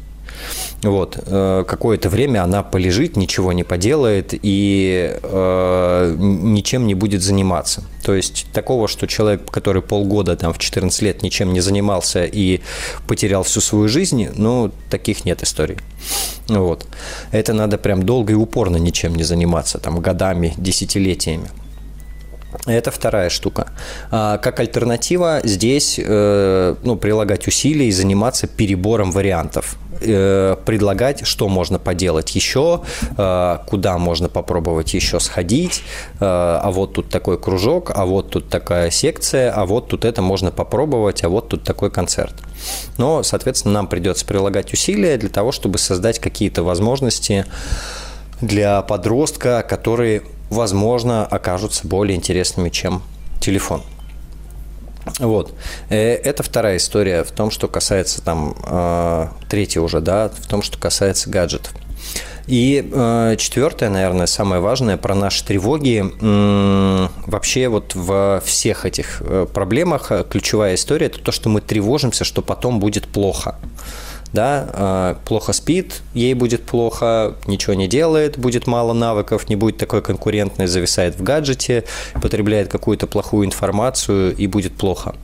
Вот. Э, какое-то время она полежит, ничего не поделает и э, ничем не будет заниматься. То есть такого, что человек, который полгода там в 14 лет ничем не занимался и потерял всю свою жизнь, ну, таких нет историй. Вот. Это надо прям долго и упорно ничем не заниматься, там, годами, десятилетиями. Это вторая штука. А, как альтернатива здесь э, ну, прилагать усилия и заниматься перебором вариантов э, предлагать, что можно поделать еще, э, куда можно попробовать еще сходить, а вот тут такой кружок, а вот тут такая секция, а вот тут это можно попробовать, а вот тут такой концерт. Но, соответственно, нам придется прилагать усилия для того, чтобы создать какие-то возможности для подростка, которые возможно, окажутся более интересными, чем телефон. Вот. Э, это вторая история в том, что касается там, э, третья уже, да, в том, что касается гаджетов. И э, четвертое, наверное, самое важное про наши тревоги. вообще вот во всех этих проблемах ключевая история – это то, что мы тревожимся, что потом будет плохо да, а, плохо спит, ей будет плохо, ничего не делает, будет мало навыков, не будет такой конкурентной, зависает в гаджете, потребляет какую-то плохую информацию и будет плохо.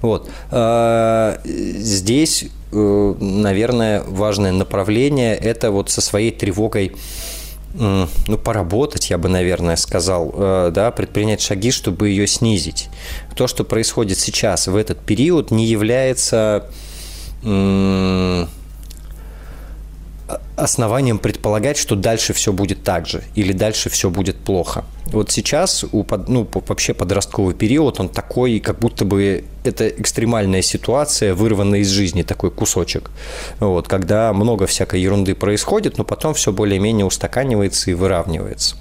Вот. А, здесь, э, наверное, важное направление – это вот со своей тревогой ну, поработать, я бы, наверное, сказал, э, да, предпринять шаги, чтобы ее снизить. То, что происходит сейчас в этот период, не является основанием предполагать, что дальше все будет так же или дальше все будет плохо. Вот сейчас у, ну, вообще подростковый период, он такой, как будто бы это экстремальная ситуация, вырванная из жизни, такой кусочек. Вот, когда много всякой ерунды происходит, но потом все более-менее устаканивается и выравнивается.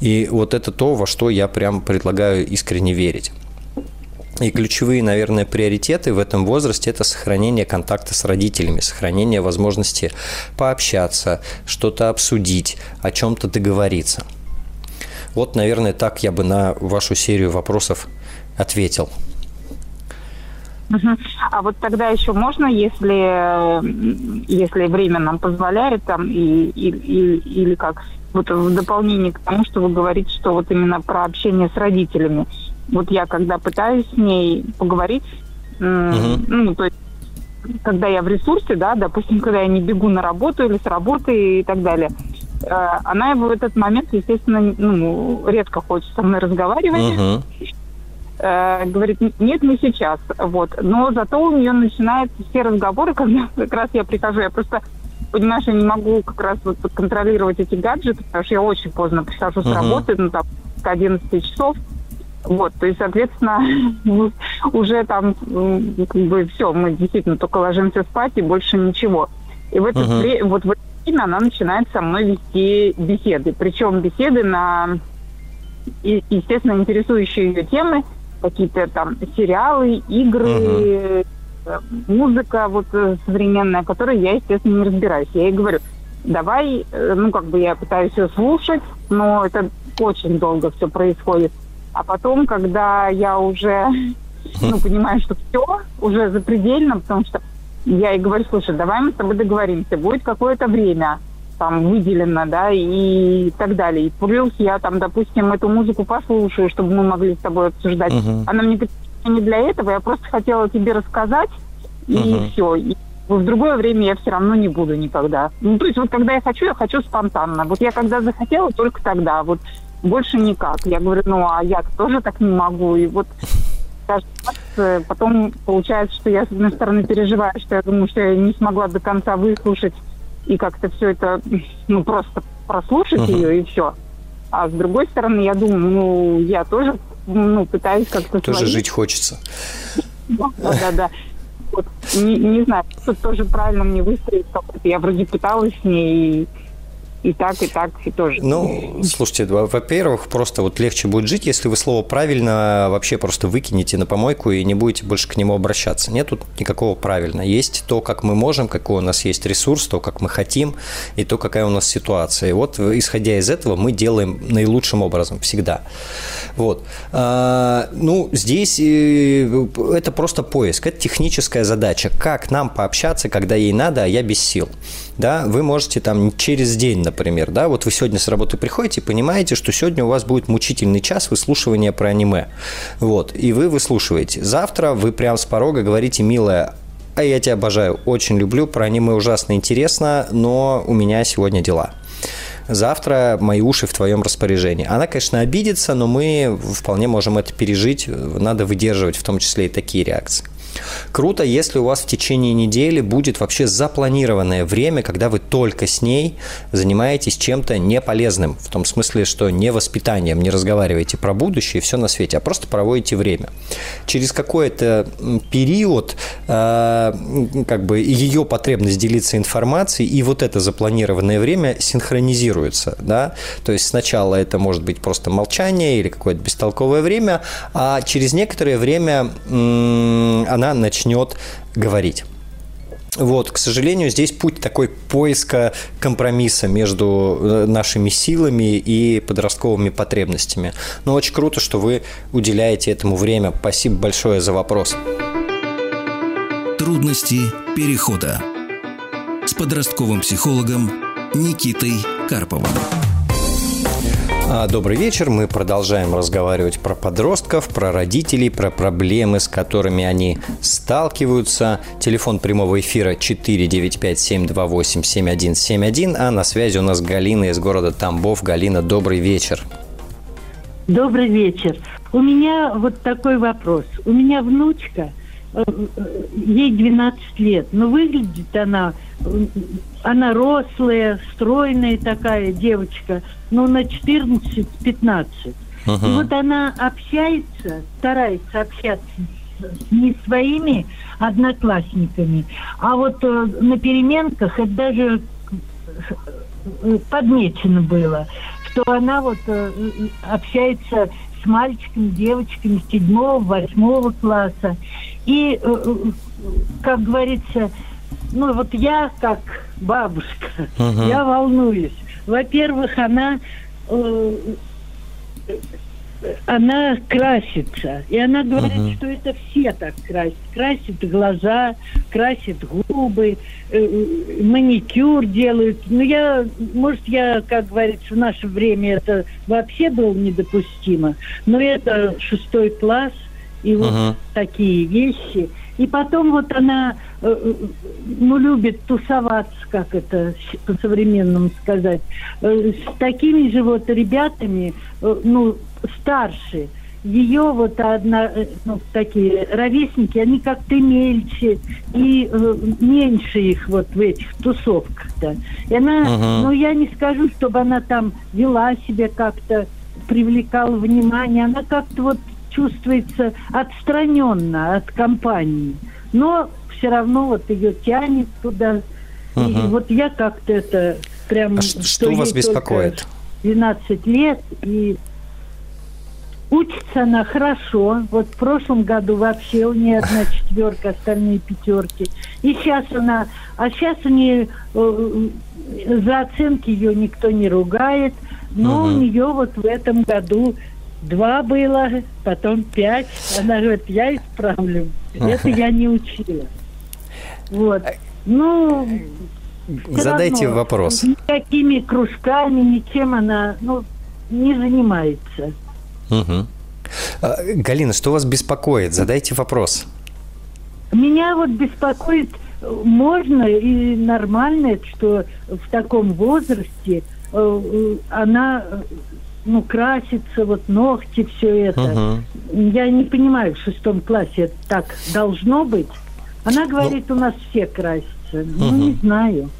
И вот это то, во что я прям предлагаю искренне верить. И ключевые, наверное, приоритеты в этом возрасте – это сохранение контакта с родителями, сохранение возможности пообщаться, что-то обсудить, о чем-то договориться. Вот, наверное, так я бы на вашу серию вопросов ответил. А вот тогда еще можно, если, если время нам позволяет, там, и, и, и, или как, вот в дополнение к тому, что вы говорите, что вот именно про общение с родителями – вот я когда пытаюсь с ней поговорить, угу. ну, то есть когда я в ресурсе, да, допустим, когда я не бегу на работу или с работы и так далее, э, она в этот момент, естественно, ну, редко хочет со мной разговаривать. uh говорит, нет, не сейчас. Вот. Но зато у нее начинаются все разговоры, когда как раз я прихожу. Я просто, понимаешь, я не могу как раз вот контролировать эти гаджеты, потому что я очень поздно прихожу с uh работы, ну, там, к 11 часов. Вот, то есть, соответственно, уже там как бы все, мы действительно только ложимся спать и больше ничего. И в это, uh-huh. вот в это время она начинает со мной вести беседы. Причем беседы на, естественно, интересующие ее темы, какие-то там сериалы, игры, uh-huh. музыка вот э, современная, которой я, естественно, не разбираюсь. Я ей говорю, давай, э, ну, как бы я пытаюсь ее слушать, но это очень долго все происходит. А потом, когда я уже ну, понимаю, что все, уже запредельно, потому что я ей говорю, слушай, давай мы с тобой договоримся, будет какое-то время там выделено, да, и так далее. И плюс я там, допустим, эту музыку послушаю, чтобы мы могли с тобой обсуждать. Uh-huh. Она мне говорит, не для этого, я просто хотела тебе рассказать, и uh-huh. все. И в другое время я все равно не буду никогда. Ну, то есть вот когда я хочу, я хочу спонтанно. Вот я когда захотела, только тогда. Вот больше никак. Я говорю, ну, а я тоже так не могу. И вот каждый раз э, потом получается, что я, с одной стороны, переживаю, что я думаю, что я не смогла до конца выслушать и как-то все это, ну, просто прослушать uh-huh. ее и все. А с другой стороны, я думаю, ну, я тоже, ну, пытаюсь как-то... Тоже свои... жить хочется. Да-да-да. Вот, не, не знаю, тут тоже правильно мне выстроить. Я вроде пыталась с ней, и так, и так, и тоже. Ну, слушайте, во-первых, просто вот легче будет жить, если вы слово «правильно» вообще просто выкинете на помойку и не будете больше к нему обращаться. Нет тут никакого «правильно». Есть то, как мы можем, какой у нас есть ресурс, то, как мы хотим, и то, какая у нас ситуация. И вот, исходя из этого, мы делаем наилучшим образом всегда. Вот. А, ну, здесь э, это просто поиск, это техническая задача. Как нам пообщаться, когда ей надо, а я без сил да, вы можете там через день, например, да, вот вы сегодня с работы приходите понимаете, что сегодня у вас будет мучительный час выслушивания про аниме, вот, и вы выслушиваете. Завтра вы прям с порога говорите, милая, а я тебя обожаю, очень люблю, про аниме ужасно интересно, но у меня сегодня дела завтра мои уши в твоем распоряжении. Она, конечно, обидится, но мы вполне можем это пережить. Надо выдерживать в том числе и такие реакции. Круто, если у вас в течение недели будет вообще запланированное время, когда вы только с ней занимаетесь чем-то неполезным, в том смысле, что не воспитанием, не разговариваете про будущее и все на свете, а просто проводите время. Через какой-то период э, как бы ее потребность делиться информацией и вот это запланированное время синхронизируется, да, то есть сначала это может быть просто молчание или какое-то бестолковое время, а через некоторое время она она начнет говорить. Вот, к сожалению, здесь путь такой поиска компромисса между э, нашими силами и подростковыми потребностями. Но очень круто, что вы уделяете этому время. Спасибо большое за вопрос. Трудности перехода с подростковым психологом Никитой Карповым. А, добрый вечер. Мы продолжаем разговаривать про подростков, про родителей, про проблемы, с которыми они сталкиваются. Телефон прямого эфира 495-728-7171. А на связи у нас Галина из города Тамбов. Галина, добрый вечер. Добрый вечер. У меня вот такой вопрос. У меня внучка, э, э, ей 12 лет, но выглядит она она рослая, стройная такая девочка, ну, на 14-15. Uh-huh. И вот она общается, старается общаться не своими одноклассниками, а вот э, на переменках это даже э, подмечено было, что она вот э, общается с мальчиками, девочками седьмого, восьмого класса. И, э, э как говорится, ну вот я как бабушка, uh-huh. я волнуюсь. Во-первых, она э, она красится. И она говорит, uh-huh. что это все так красят. Красят глаза, красят губы, э, маникюр делают. Ну, я, может, я, как говорится, в наше время это вообще было недопустимо. Но это шестой класс, и вот такие вещи – и потом вот она, э, э, ну, любит тусоваться, как это по-современному сказать, э, с такими же вот ребятами, ну, старше. Ее вот одна, ну, такие ровесники, они как-то мельче и меньше их вот в этих тусовках-то. И она, uh-huh. ну, я не скажу, чтобы она там вела себя как-то, привлекала внимание, она как-то вот чувствуется отстраненно от компании. Но все равно вот ее тянет туда. Угу. И вот я как-то это прям... А что, что вас беспокоит? 12 лет, и учится она хорошо. Вот в прошлом году вообще у нее одна четверка, остальные пятерки. И сейчас она... А сейчас у нее... Э, за оценки ее никто не ругает. Но угу. у нее вот в этом году Два было, потом пять. Она говорит, я исправлю. Это я не учила. Вот. Ну, Задайте равно, вопрос. Никакими кружками, ничем она ну, не занимается. Угу. Галина, что вас беспокоит? Задайте вопрос. Меня вот беспокоит, можно и нормально, что в таком возрасте э, э, она ну, краситься, вот ногти, все это. Угу. Я не понимаю, в шестом классе это так должно быть. Она говорит, ну, у нас все красятся. Угу. Ну, не знаю.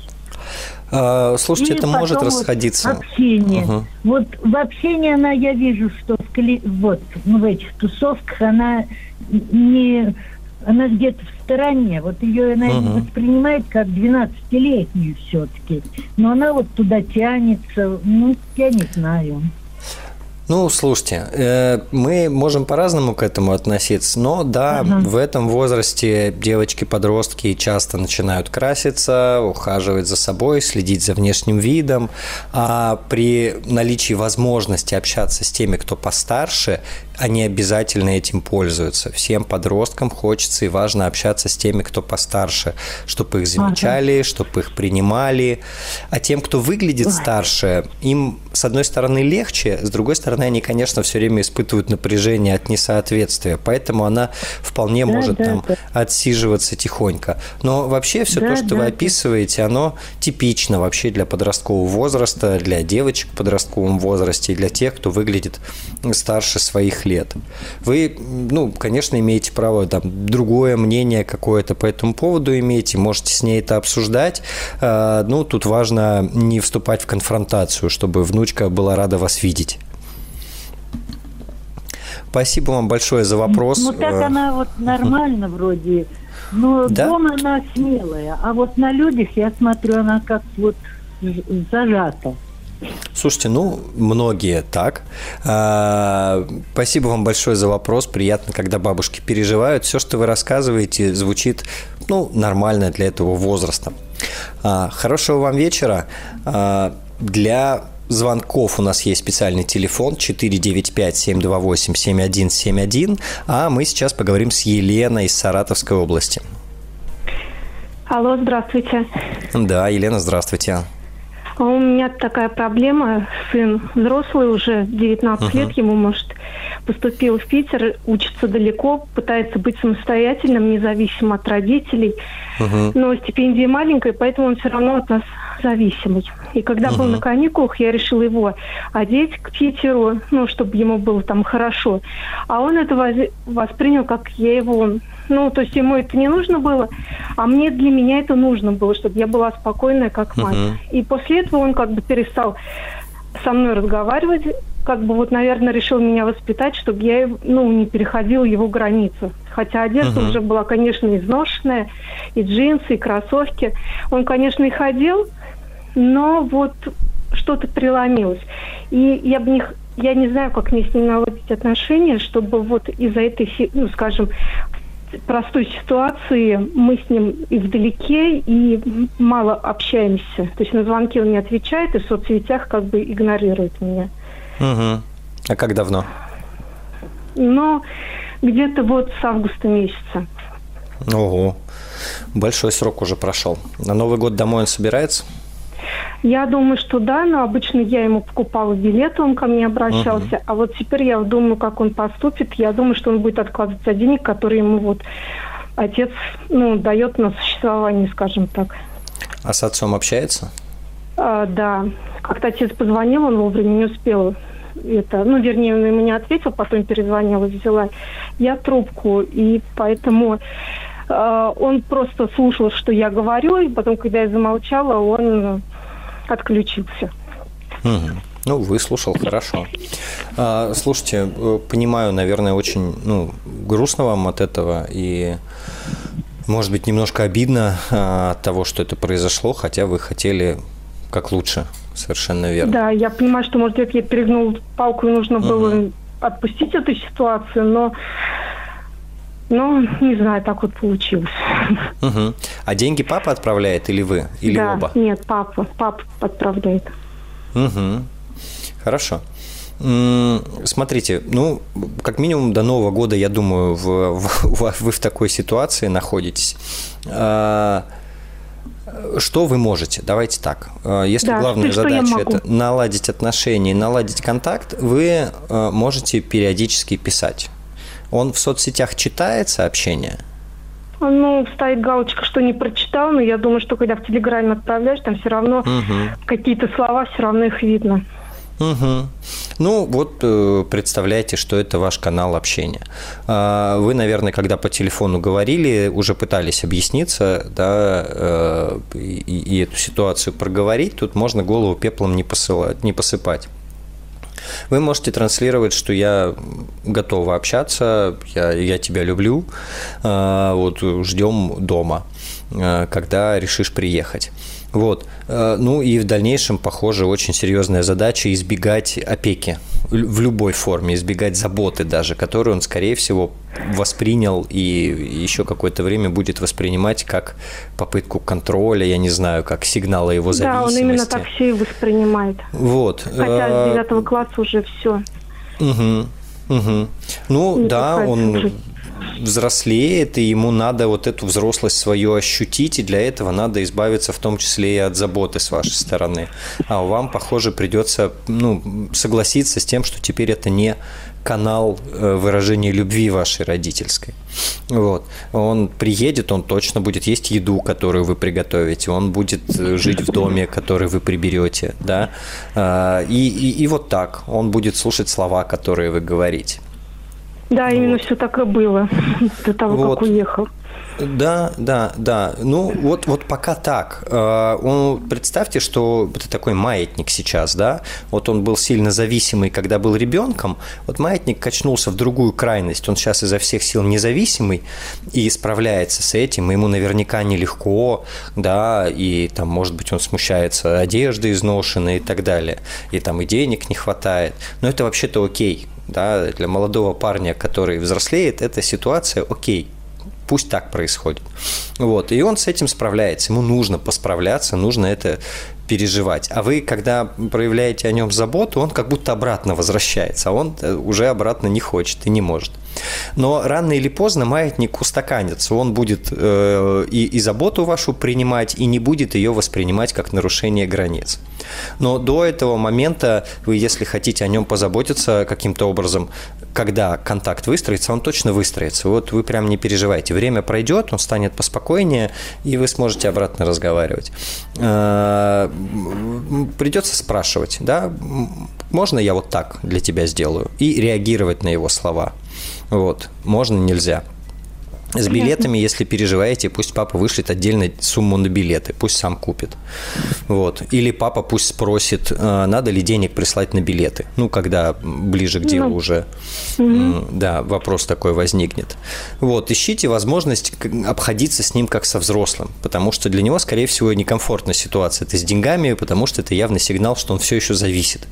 А, слушайте, и это может расходиться. Общение. Угу. Вот в общении она, я вижу, что в, вот, ну, в этих тусовках она не она где-то в стороне. Вот ее она угу. воспринимает как 12-летнюю все-таки. Но она вот туда тянется. Ну, я не знаю. Ну, слушайте, э, мы можем по-разному к этому относиться, но да, ага. в этом возрасте девочки-подростки часто начинают краситься, ухаживать за собой, следить за внешним видом, а при наличии возможности общаться с теми, кто постарше, они обязательно этим пользуются. Всем подросткам хочется и важно общаться с теми, кто постарше, чтобы их замечали, ага. чтобы их принимали. А тем, кто выглядит Ой. старше, им, с одной стороны, легче, с другой стороны, они, конечно, все время испытывают напряжение от несоответствия. Поэтому она вполне да, может да, там да. отсиживаться тихонько. Но вообще все да, то, что да, вы описываете, оно типично вообще для подросткового возраста, для девочек в подростковом возрасте и для тех, кто выглядит старше своих лет. Вы, ну, конечно, имеете право там другое мнение какое-то по этому поводу имеете, можете с ней это обсуждать. А, ну, тут важно не вступать в конфронтацию, чтобы внучка была рада вас видеть. Спасибо вам большое за вопрос. Ну, так она вот нормально вроде. Но да? дома она смелая, а вот на людях, я смотрю, она как вот зажата. Слушайте, ну, многие так. А, спасибо вам большое за вопрос. Приятно, когда бабушки переживают. Все, что вы рассказываете, звучит, ну, нормально для этого возраста. А, хорошего вам вечера. А, для звонков у нас есть специальный телефон 495-728-7171, а мы сейчас поговорим с Еленой из Саратовской области. Алло, здравствуйте. Да, Елена, здравствуйте. А у меня такая проблема. Сын взрослый уже, 19 uh-huh. лет ему, может, поступил в Питер, учится далеко, пытается быть самостоятельным, независим от родителей. Uh-huh. Но стипендия маленькая, поэтому он все равно от нас зависимый. И когда uh-huh. был на каникулах, я решила его одеть к Питеру, ну, чтобы ему было там хорошо. А он это воспринял, как я его ну, то есть ему это не нужно было, а мне для меня это нужно было, чтобы я была спокойная, как мать. Uh-huh. И после этого он как бы перестал со мной разговаривать, как бы вот, наверное, решил меня воспитать, чтобы я, ну, не переходила его границу. Хотя одежда uh-huh. уже была, конечно, изношенная, и джинсы, и кроссовки. Он, конечно, и ходил, но вот что-то преломилось. И я бы не я не знаю, как мне с ним наладить отношения, чтобы вот из-за этой, ну, скажем, простой ситуации мы с ним и вдалеке, и мало общаемся. То есть на звонки он не отвечает, и в соцсетях как бы игнорирует меня. Угу. А как давно? Ну, где-то вот с августа месяца. Ого. Большой срок уже прошел. На Новый год домой он собирается? Я думаю, что да, но обычно я ему покупала билеты, он ко мне обращался. Uh-huh. А вот теперь я думаю, как он поступит. Я думаю, что он будет откладываться денег, которые ему вот отец ну, дает на существование, скажем так. А с отцом общается? А, да. Как-то отец позвонил, он вовремя не успел это, ну, вернее, он ему не ответил, потом перезвонила, взяла я трубку, и поэтому э, он просто слушал, что я говорю, и потом, когда я замолчала, он отключился. Угу. Ну, выслушал, хорошо. А, слушайте, э, понимаю, наверное, очень ну, грустно вам от этого и, может быть, немножко обидно а, от того, что это произошло, хотя вы хотели как лучше, совершенно верно. Да, я понимаю, что, может быть, я перегнул палку и нужно угу. было отпустить эту ситуацию, но ну, не знаю, так вот получилось. Угу. А деньги папа отправляет или вы? Или да, оба? Нет, папа. Папа отправляет. Угу. Хорошо. Смотрите, ну, как минимум до Нового года, я думаю, в, в, вы в такой ситуации находитесь. А, что вы можете? Давайте так. А, если да, главная задача это наладить отношения, наладить контакт, вы а, можете периодически писать он в соцсетях читает сообщения? Ну, стоит галочка, что не прочитал, но я думаю, что когда в Телеграме отправляешь, там все равно угу. какие-то слова, все равно их видно. Угу. Ну, вот э, представляете, что это ваш канал общения. А, вы, наверное, когда по телефону говорили, уже пытались объясниться, да, э, и, и эту ситуацию проговорить. Тут можно голову пеплом не, посылать, не посыпать. Вы можете транслировать, что я готова общаться, я, я тебя люблю, э, вот ждем дома, э, когда решишь приехать. Вот. Э, ну и в дальнейшем, похоже, очень серьезная задача избегать опеки в любой форме, избегать заботы даже, которую он, скорее всего, воспринял и еще какое-то время будет воспринимать как попытку контроля, я не знаю, как сигналы его зависимости. Да, он именно так все и воспринимает. Вот. Хотя с 9 э, класса уже все. Угу. Угу. Ну не да, он жить взрослеет, и ему надо вот эту взрослость свою ощутить, и для этого надо избавиться в том числе и от заботы с вашей стороны. А вам, похоже, придется ну, согласиться с тем, что теперь это не канал э, выражения любви вашей родительской. Вот. Он приедет, он точно будет есть еду, которую вы приготовите, он будет э, жить в доме, который вы приберете, да, а, и, и, и вот так, он будет слушать слова, которые вы говорите. Да, именно все так и было до того, вот. как уехал. Да, да, да. Ну, вот, вот пока так. Он, а, представьте, что это такой маятник сейчас, да? Вот он был сильно зависимый, когда был ребенком. Вот маятник качнулся в другую крайность. Он сейчас изо всех сил независимый и справляется с этим. Ему наверняка нелегко, да, и там, может быть, он смущается одежды изношенной и так далее. И там и денег не хватает. Но это вообще-то окей да, для молодого парня, который взрослеет, эта ситуация окей, пусть так происходит. Вот, и он с этим справляется, ему нужно посправляться, нужно это переживать. А вы, когда проявляете о нем заботу, он как будто обратно возвращается, а он э, уже обратно не хочет и не может. Но рано или поздно маятник устаканится, он будет э, и, и заботу вашу принимать, и не будет ее воспринимать как нарушение границ. Но до этого момента вы, если хотите о нем позаботиться каким-то образом, когда контакт выстроится, он точно выстроится. Вот вы прям не переживайте. Время пройдет, он станет поспокойнее, и вы сможете обратно разговаривать. Э, придется спрашивать, да, можно я вот так для тебя сделаю? И реагировать на его слова. Вот. Можно, нельзя. С билетами, если переживаете, пусть папа вышлет отдельно сумму на билеты, пусть сам купит. Вот. Или папа пусть спросит, э, надо ли денег прислать на билеты. Ну, когда ближе к делу ну. уже, угу. да, вопрос такой возникнет. Вот. Ищите возможность обходиться с ним как со взрослым, потому что для него, скорее всего, некомфортная ситуация. Это с деньгами, потому что это явный сигнал, что он все еще зависит,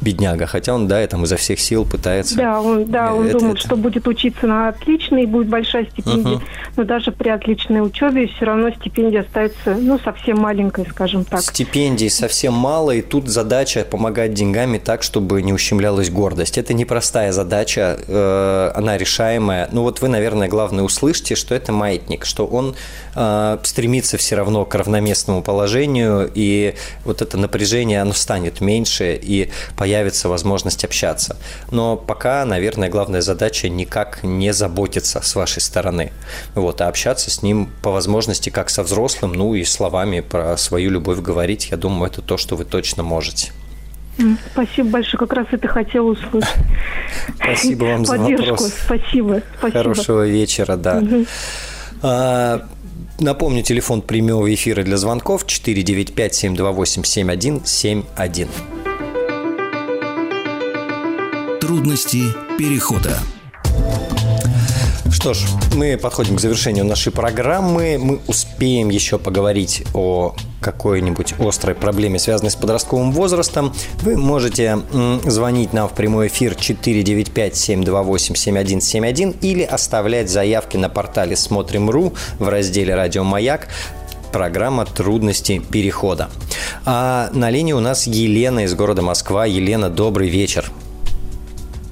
бедняга. Хотя он, да, там изо всех сил пытается. Да, он, да, он это, думает, это... что будет учиться на отлично и будет большая стипендия стипендии. Но даже при отличной учебе все равно стипендия остается, ну, совсем маленькой, скажем так. Стипендии совсем мало, и тут задача помогать деньгами так, чтобы не ущемлялась гордость. Это непростая задача, э, она решаемая. Ну, вот вы, наверное, главное услышите, что это маятник, что он э, стремится все равно к равноместному положению, и вот это напряжение, оно станет меньше, и появится возможность общаться. Но пока, наверное, главная задача никак не заботиться с вашей стороны. Вот, а общаться с ним по возможности как со взрослым, ну и словами про свою любовь говорить, я думаю, это то, что вы точно можете. Спасибо большое, как раз это хотела услышать. Спасибо вам за вопрос. Спасибо, спасибо. Хорошего вечера, да. А, напомню, телефон прямого эфира для звонков 495-728-7171. Трудности перехода. Что ж, мы подходим к завершению нашей программы. Мы успеем еще поговорить о какой-нибудь острой проблеме, связанной с подростковым возрастом. Вы можете звонить нам в прямой эфир 495-728-7171 или оставлять заявки на портале «Смотрим.ру» в разделе «Радио Маяк» программа «Трудности перехода». А на линии у нас Елена из города Москва. Елена, добрый вечер.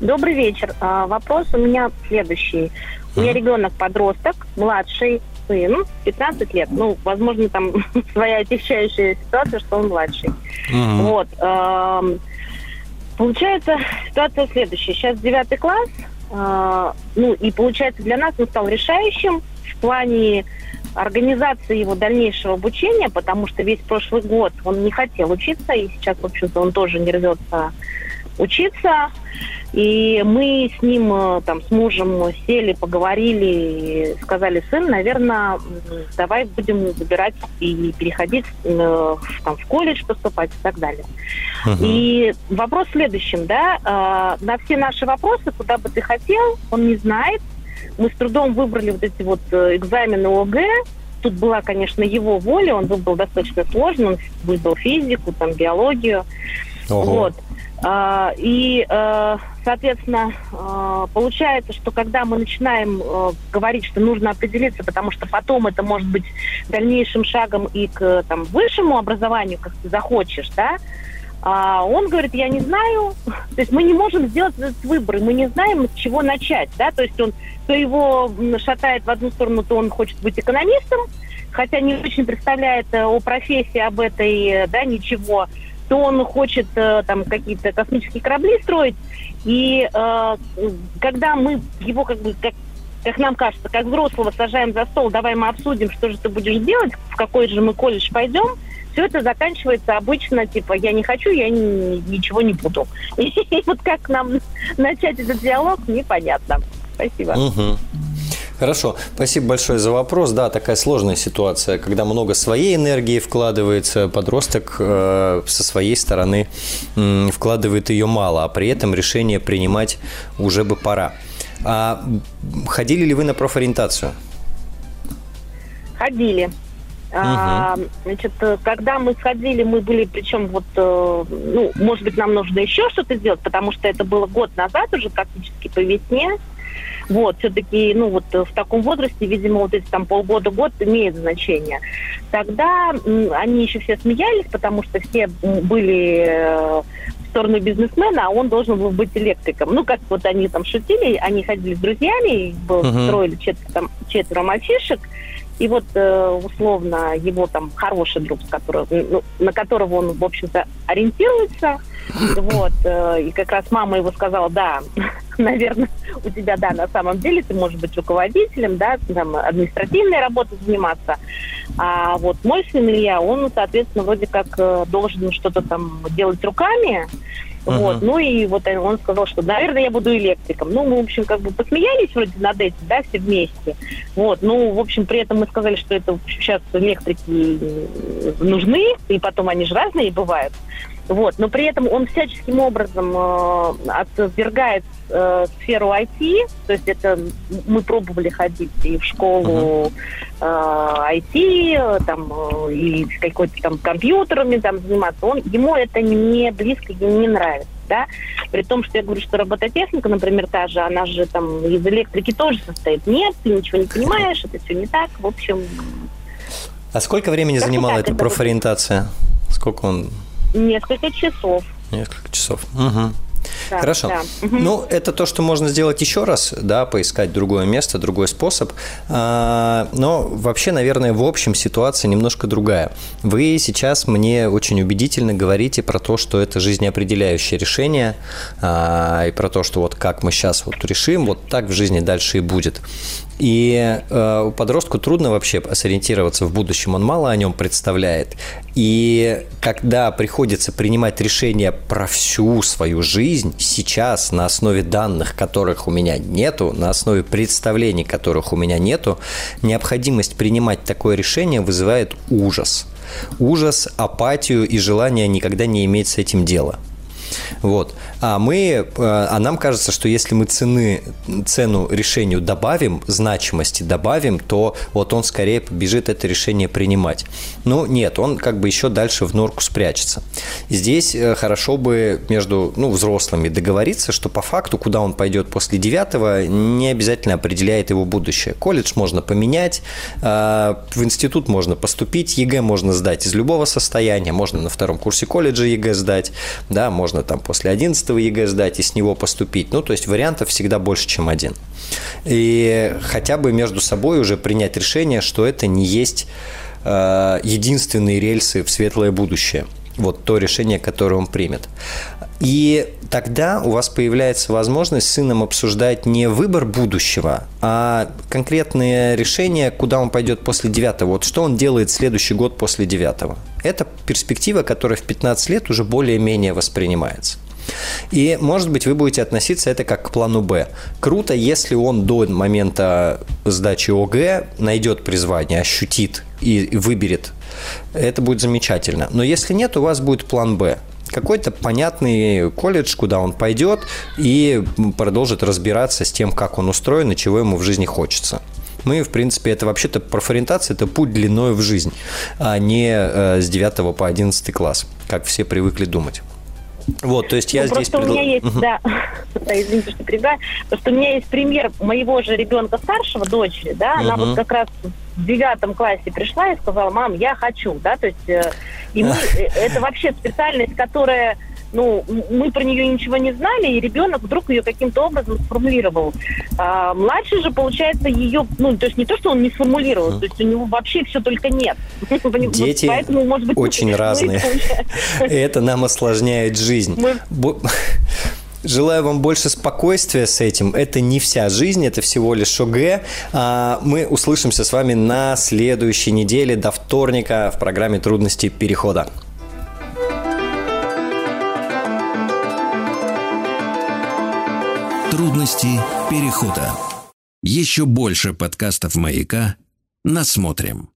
Добрый вечер. А, вопрос у меня следующий. У меня ребенок подросток, младший сын, 15 лет. Ну, возможно, там своя отягчающая ситуация, что он младший. Вот. Эм, получается, ситуация следующая. Сейчас девятый класс. Э, ну, и получается, для нас он стал решающим в плане организации его дальнейшего обучения, потому что весь прошлый год он не хотел учиться, и сейчас, в общем-то, он тоже не рвется учиться. И мы с ним, э, там, с мужем сели, поговорили, сказали, сын, наверное, давай будем выбирать и переходить э, там, в колледж поступать и так далее. Угу. И вопрос в следующем, да, э, на все наши вопросы, куда бы ты хотел, он не знает. Мы с трудом выбрали вот эти вот экзамены ОГЭ, тут была, конечно, его воля, он выбрал достаточно сложно, он выбрал физику, там, биологию. Ого. Вот. А, и, э, соответственно, э, получается, что когда мы начинаем э, говорить, что нужно определиться, потому что потом это может быть дальнейшим шагом и к там, высшему образованию, как ты захочешь, да, а он говорит, я не знаю, то есть мы не можем сделать этот выбор, мы не знаем, с чего начать, да, то есть он то его шатает в одну сторону, то он хочет быть экономистом, хотя не очень представляет о профессии об этой, да, ничего, то он хочет э, там какие-то космические корабли строить. И э, когда мы его как бы как как нам кажется, как взрослого сажаем за стол, давай мы обсудим, что же ты будешь делать, в какой же мы колледж пойдем, все это заканчивается обычно, типа, я не хочу, я ни, ничего не буду. И, вот как нам начать этот диалог, непонятно. Спасибо. Угу. Хорошо, спасибо большое за вопрос. Да, такая сложная ситуация, когда много своей энергии вкладывается, подросток э, со своей стороны э, вкладывает ее мало, а при этом решение принимать уже бы пора. А ходили ли вы на профориентацию? Ходили. Угу. А, значит, когда мы сходили, мы были, причем вот, э, ну, может быть, нам нужно еще что-то сделать, потому что это было год назад уже практически по весне. Вот, все-таки, ну, вот в таком возрасте, видимо, вот эти там полгода-год имеет значение. Тогда они еще все смеялись, потому что все были э, в сторону бизнесмена, а он должен был быть электриком. Ну, как вот они там шутили, они ходили с друзьями, было, uh-huh. строили четверо, там, четверо мальчишек, и вот э, условно его там хороший друг, с которым, ну, на которого он, в общем-то, ориентируется, вот, э, и как раз мама его сказала, да, наверное, у тебя, да, на самом деле ты можешь быть руководителем, да, там, административной работой заниматься, а вот мой сын Илья, он, соответственно, вроде как э, должен что-то там делать руками, Uh-huh. Вот. Ну и вот он сказал, что, наверное, я буду электриком. Ну, мы, в общем, как бы посмеялись вроде над этим, да, все вместе. Вот. Ну, в общем, при этом мы сказали, что это сейчас электрики нужны, и потом они же разные бывают. Вот. Но при этом он всяческим образом э, отвергает э, сферу IT, то есть это мы пробовали ходить и в школу э, IT, там, э, и с какой-то там компьютерами там заниматься, он, ему это не близко и не нравится. Да? При том, что я говорю, что робототехника, например, та же, она же там из электрики тоже состоит. Нет, ты ничего не понимаешь, это все не так. В общем... А сколько времени занимала эта профориентация? Сколько он Несколько часов. Несколько часов. Угу. Да, Хорошо. Да. Ну, это то, что можно сделать еще раз, да, поискать другое место, другой способ. А, но вообще, наверное, в общем ситуация немножко другая. Вы сейчас мне очень убедительно говорите про то, что это жизнеопределяющее решение, а, и про то, что вот как мы сейчас вот решим, вот так в жизни дальше и будет. И э, подростку трудно вообще сориентироваться в будущем, он мало о нем представляет. И когда приходится принимать решения про всю свою жизнь сейчас на основе данных, которых у меня нету, на основе представлений, которых у меня нету, необходимость принимать такое решение вызывает ужас. Ужас, апатию и желание никогда не иметь с этим дела. Вот. А мы, э, а нам кажется, что если мы цены, цену решению добавим, значимости добавим, то вот он скорее побежит это решение принимать. Ну, нет, он как бы еще дальше в норку спрячется. Здесь э, хорошо бы между ну, взрослыми договориться, что по факту, куда он пойдет после девятого, не обязательно определяет его будущее. Колледж можно поменять, э, в институт можно поступить, ЕГЭ можно сдать из любого состояния, можно на втором курсе колледжа ЕГЭ сдать, да, можно там после 11 ЕГЭ сдать и с него поступить. Ну, то есть вариантов всегда больше, чем один. И хотя бы между собой уже принять решение, что это не есть э, единственные рельсы в светлое будущее. Вот то решение, которое он примет. И тогда у вас появляется возможность с сыном обсуждать не выбор будущего, а конкретное решение, куда он пойдет после девятого. Вот что он делает следующий год после девятого. Это перспектива, которая в 15 лет уже более-менее воспринимается. И, может быть, вы будете относиться это как к плану Б. Круто, если он до момента сдачи ОГЭ найдет призвание, ощутит и выберет. Это будет замечательно. Но если нет, у вас будет план Б какой-то понятный колледж, куда он пойдет и продолжит разбираться с тем, как он устроен и чего ему в жизни хочется. Мы, в принципе, это вообще-то профориентация, это путь длиной в жизнь, а не э, с 9 по 11 класс, как все привыкли думать. Вот, то есть я ну, здесь... Просто предл... у меня есть, угу. да, да, извините, что перебиваю, просто у меня есть пример моего же ребенка старшего, дочери, да, угу. она вот как раз в девятом классе пришла и сказала, мам, я хочу, да, то есть, э, и мы, э, это вообще специальность, которая ну, мы про нее ничего не знали, и ребенок вдруг ее каким-то образом сформулировал. А, младший же, получается, ее, ну, то есть не то, что он не сформулировал, mm. то есть у него вообще все только нет. Дети Поэтому, может быть, очень разные. Это нам осложняет жизнь. Желаю вам больше спокойствия с этим. Это не вся жизнь, это всего лишь ОГЭ. А, мы услышимся с вами на следующей неделе до вторника в программе «Трудности перехода». Трудности перехода. Еще больше подкастов «Маяка» насмотрим.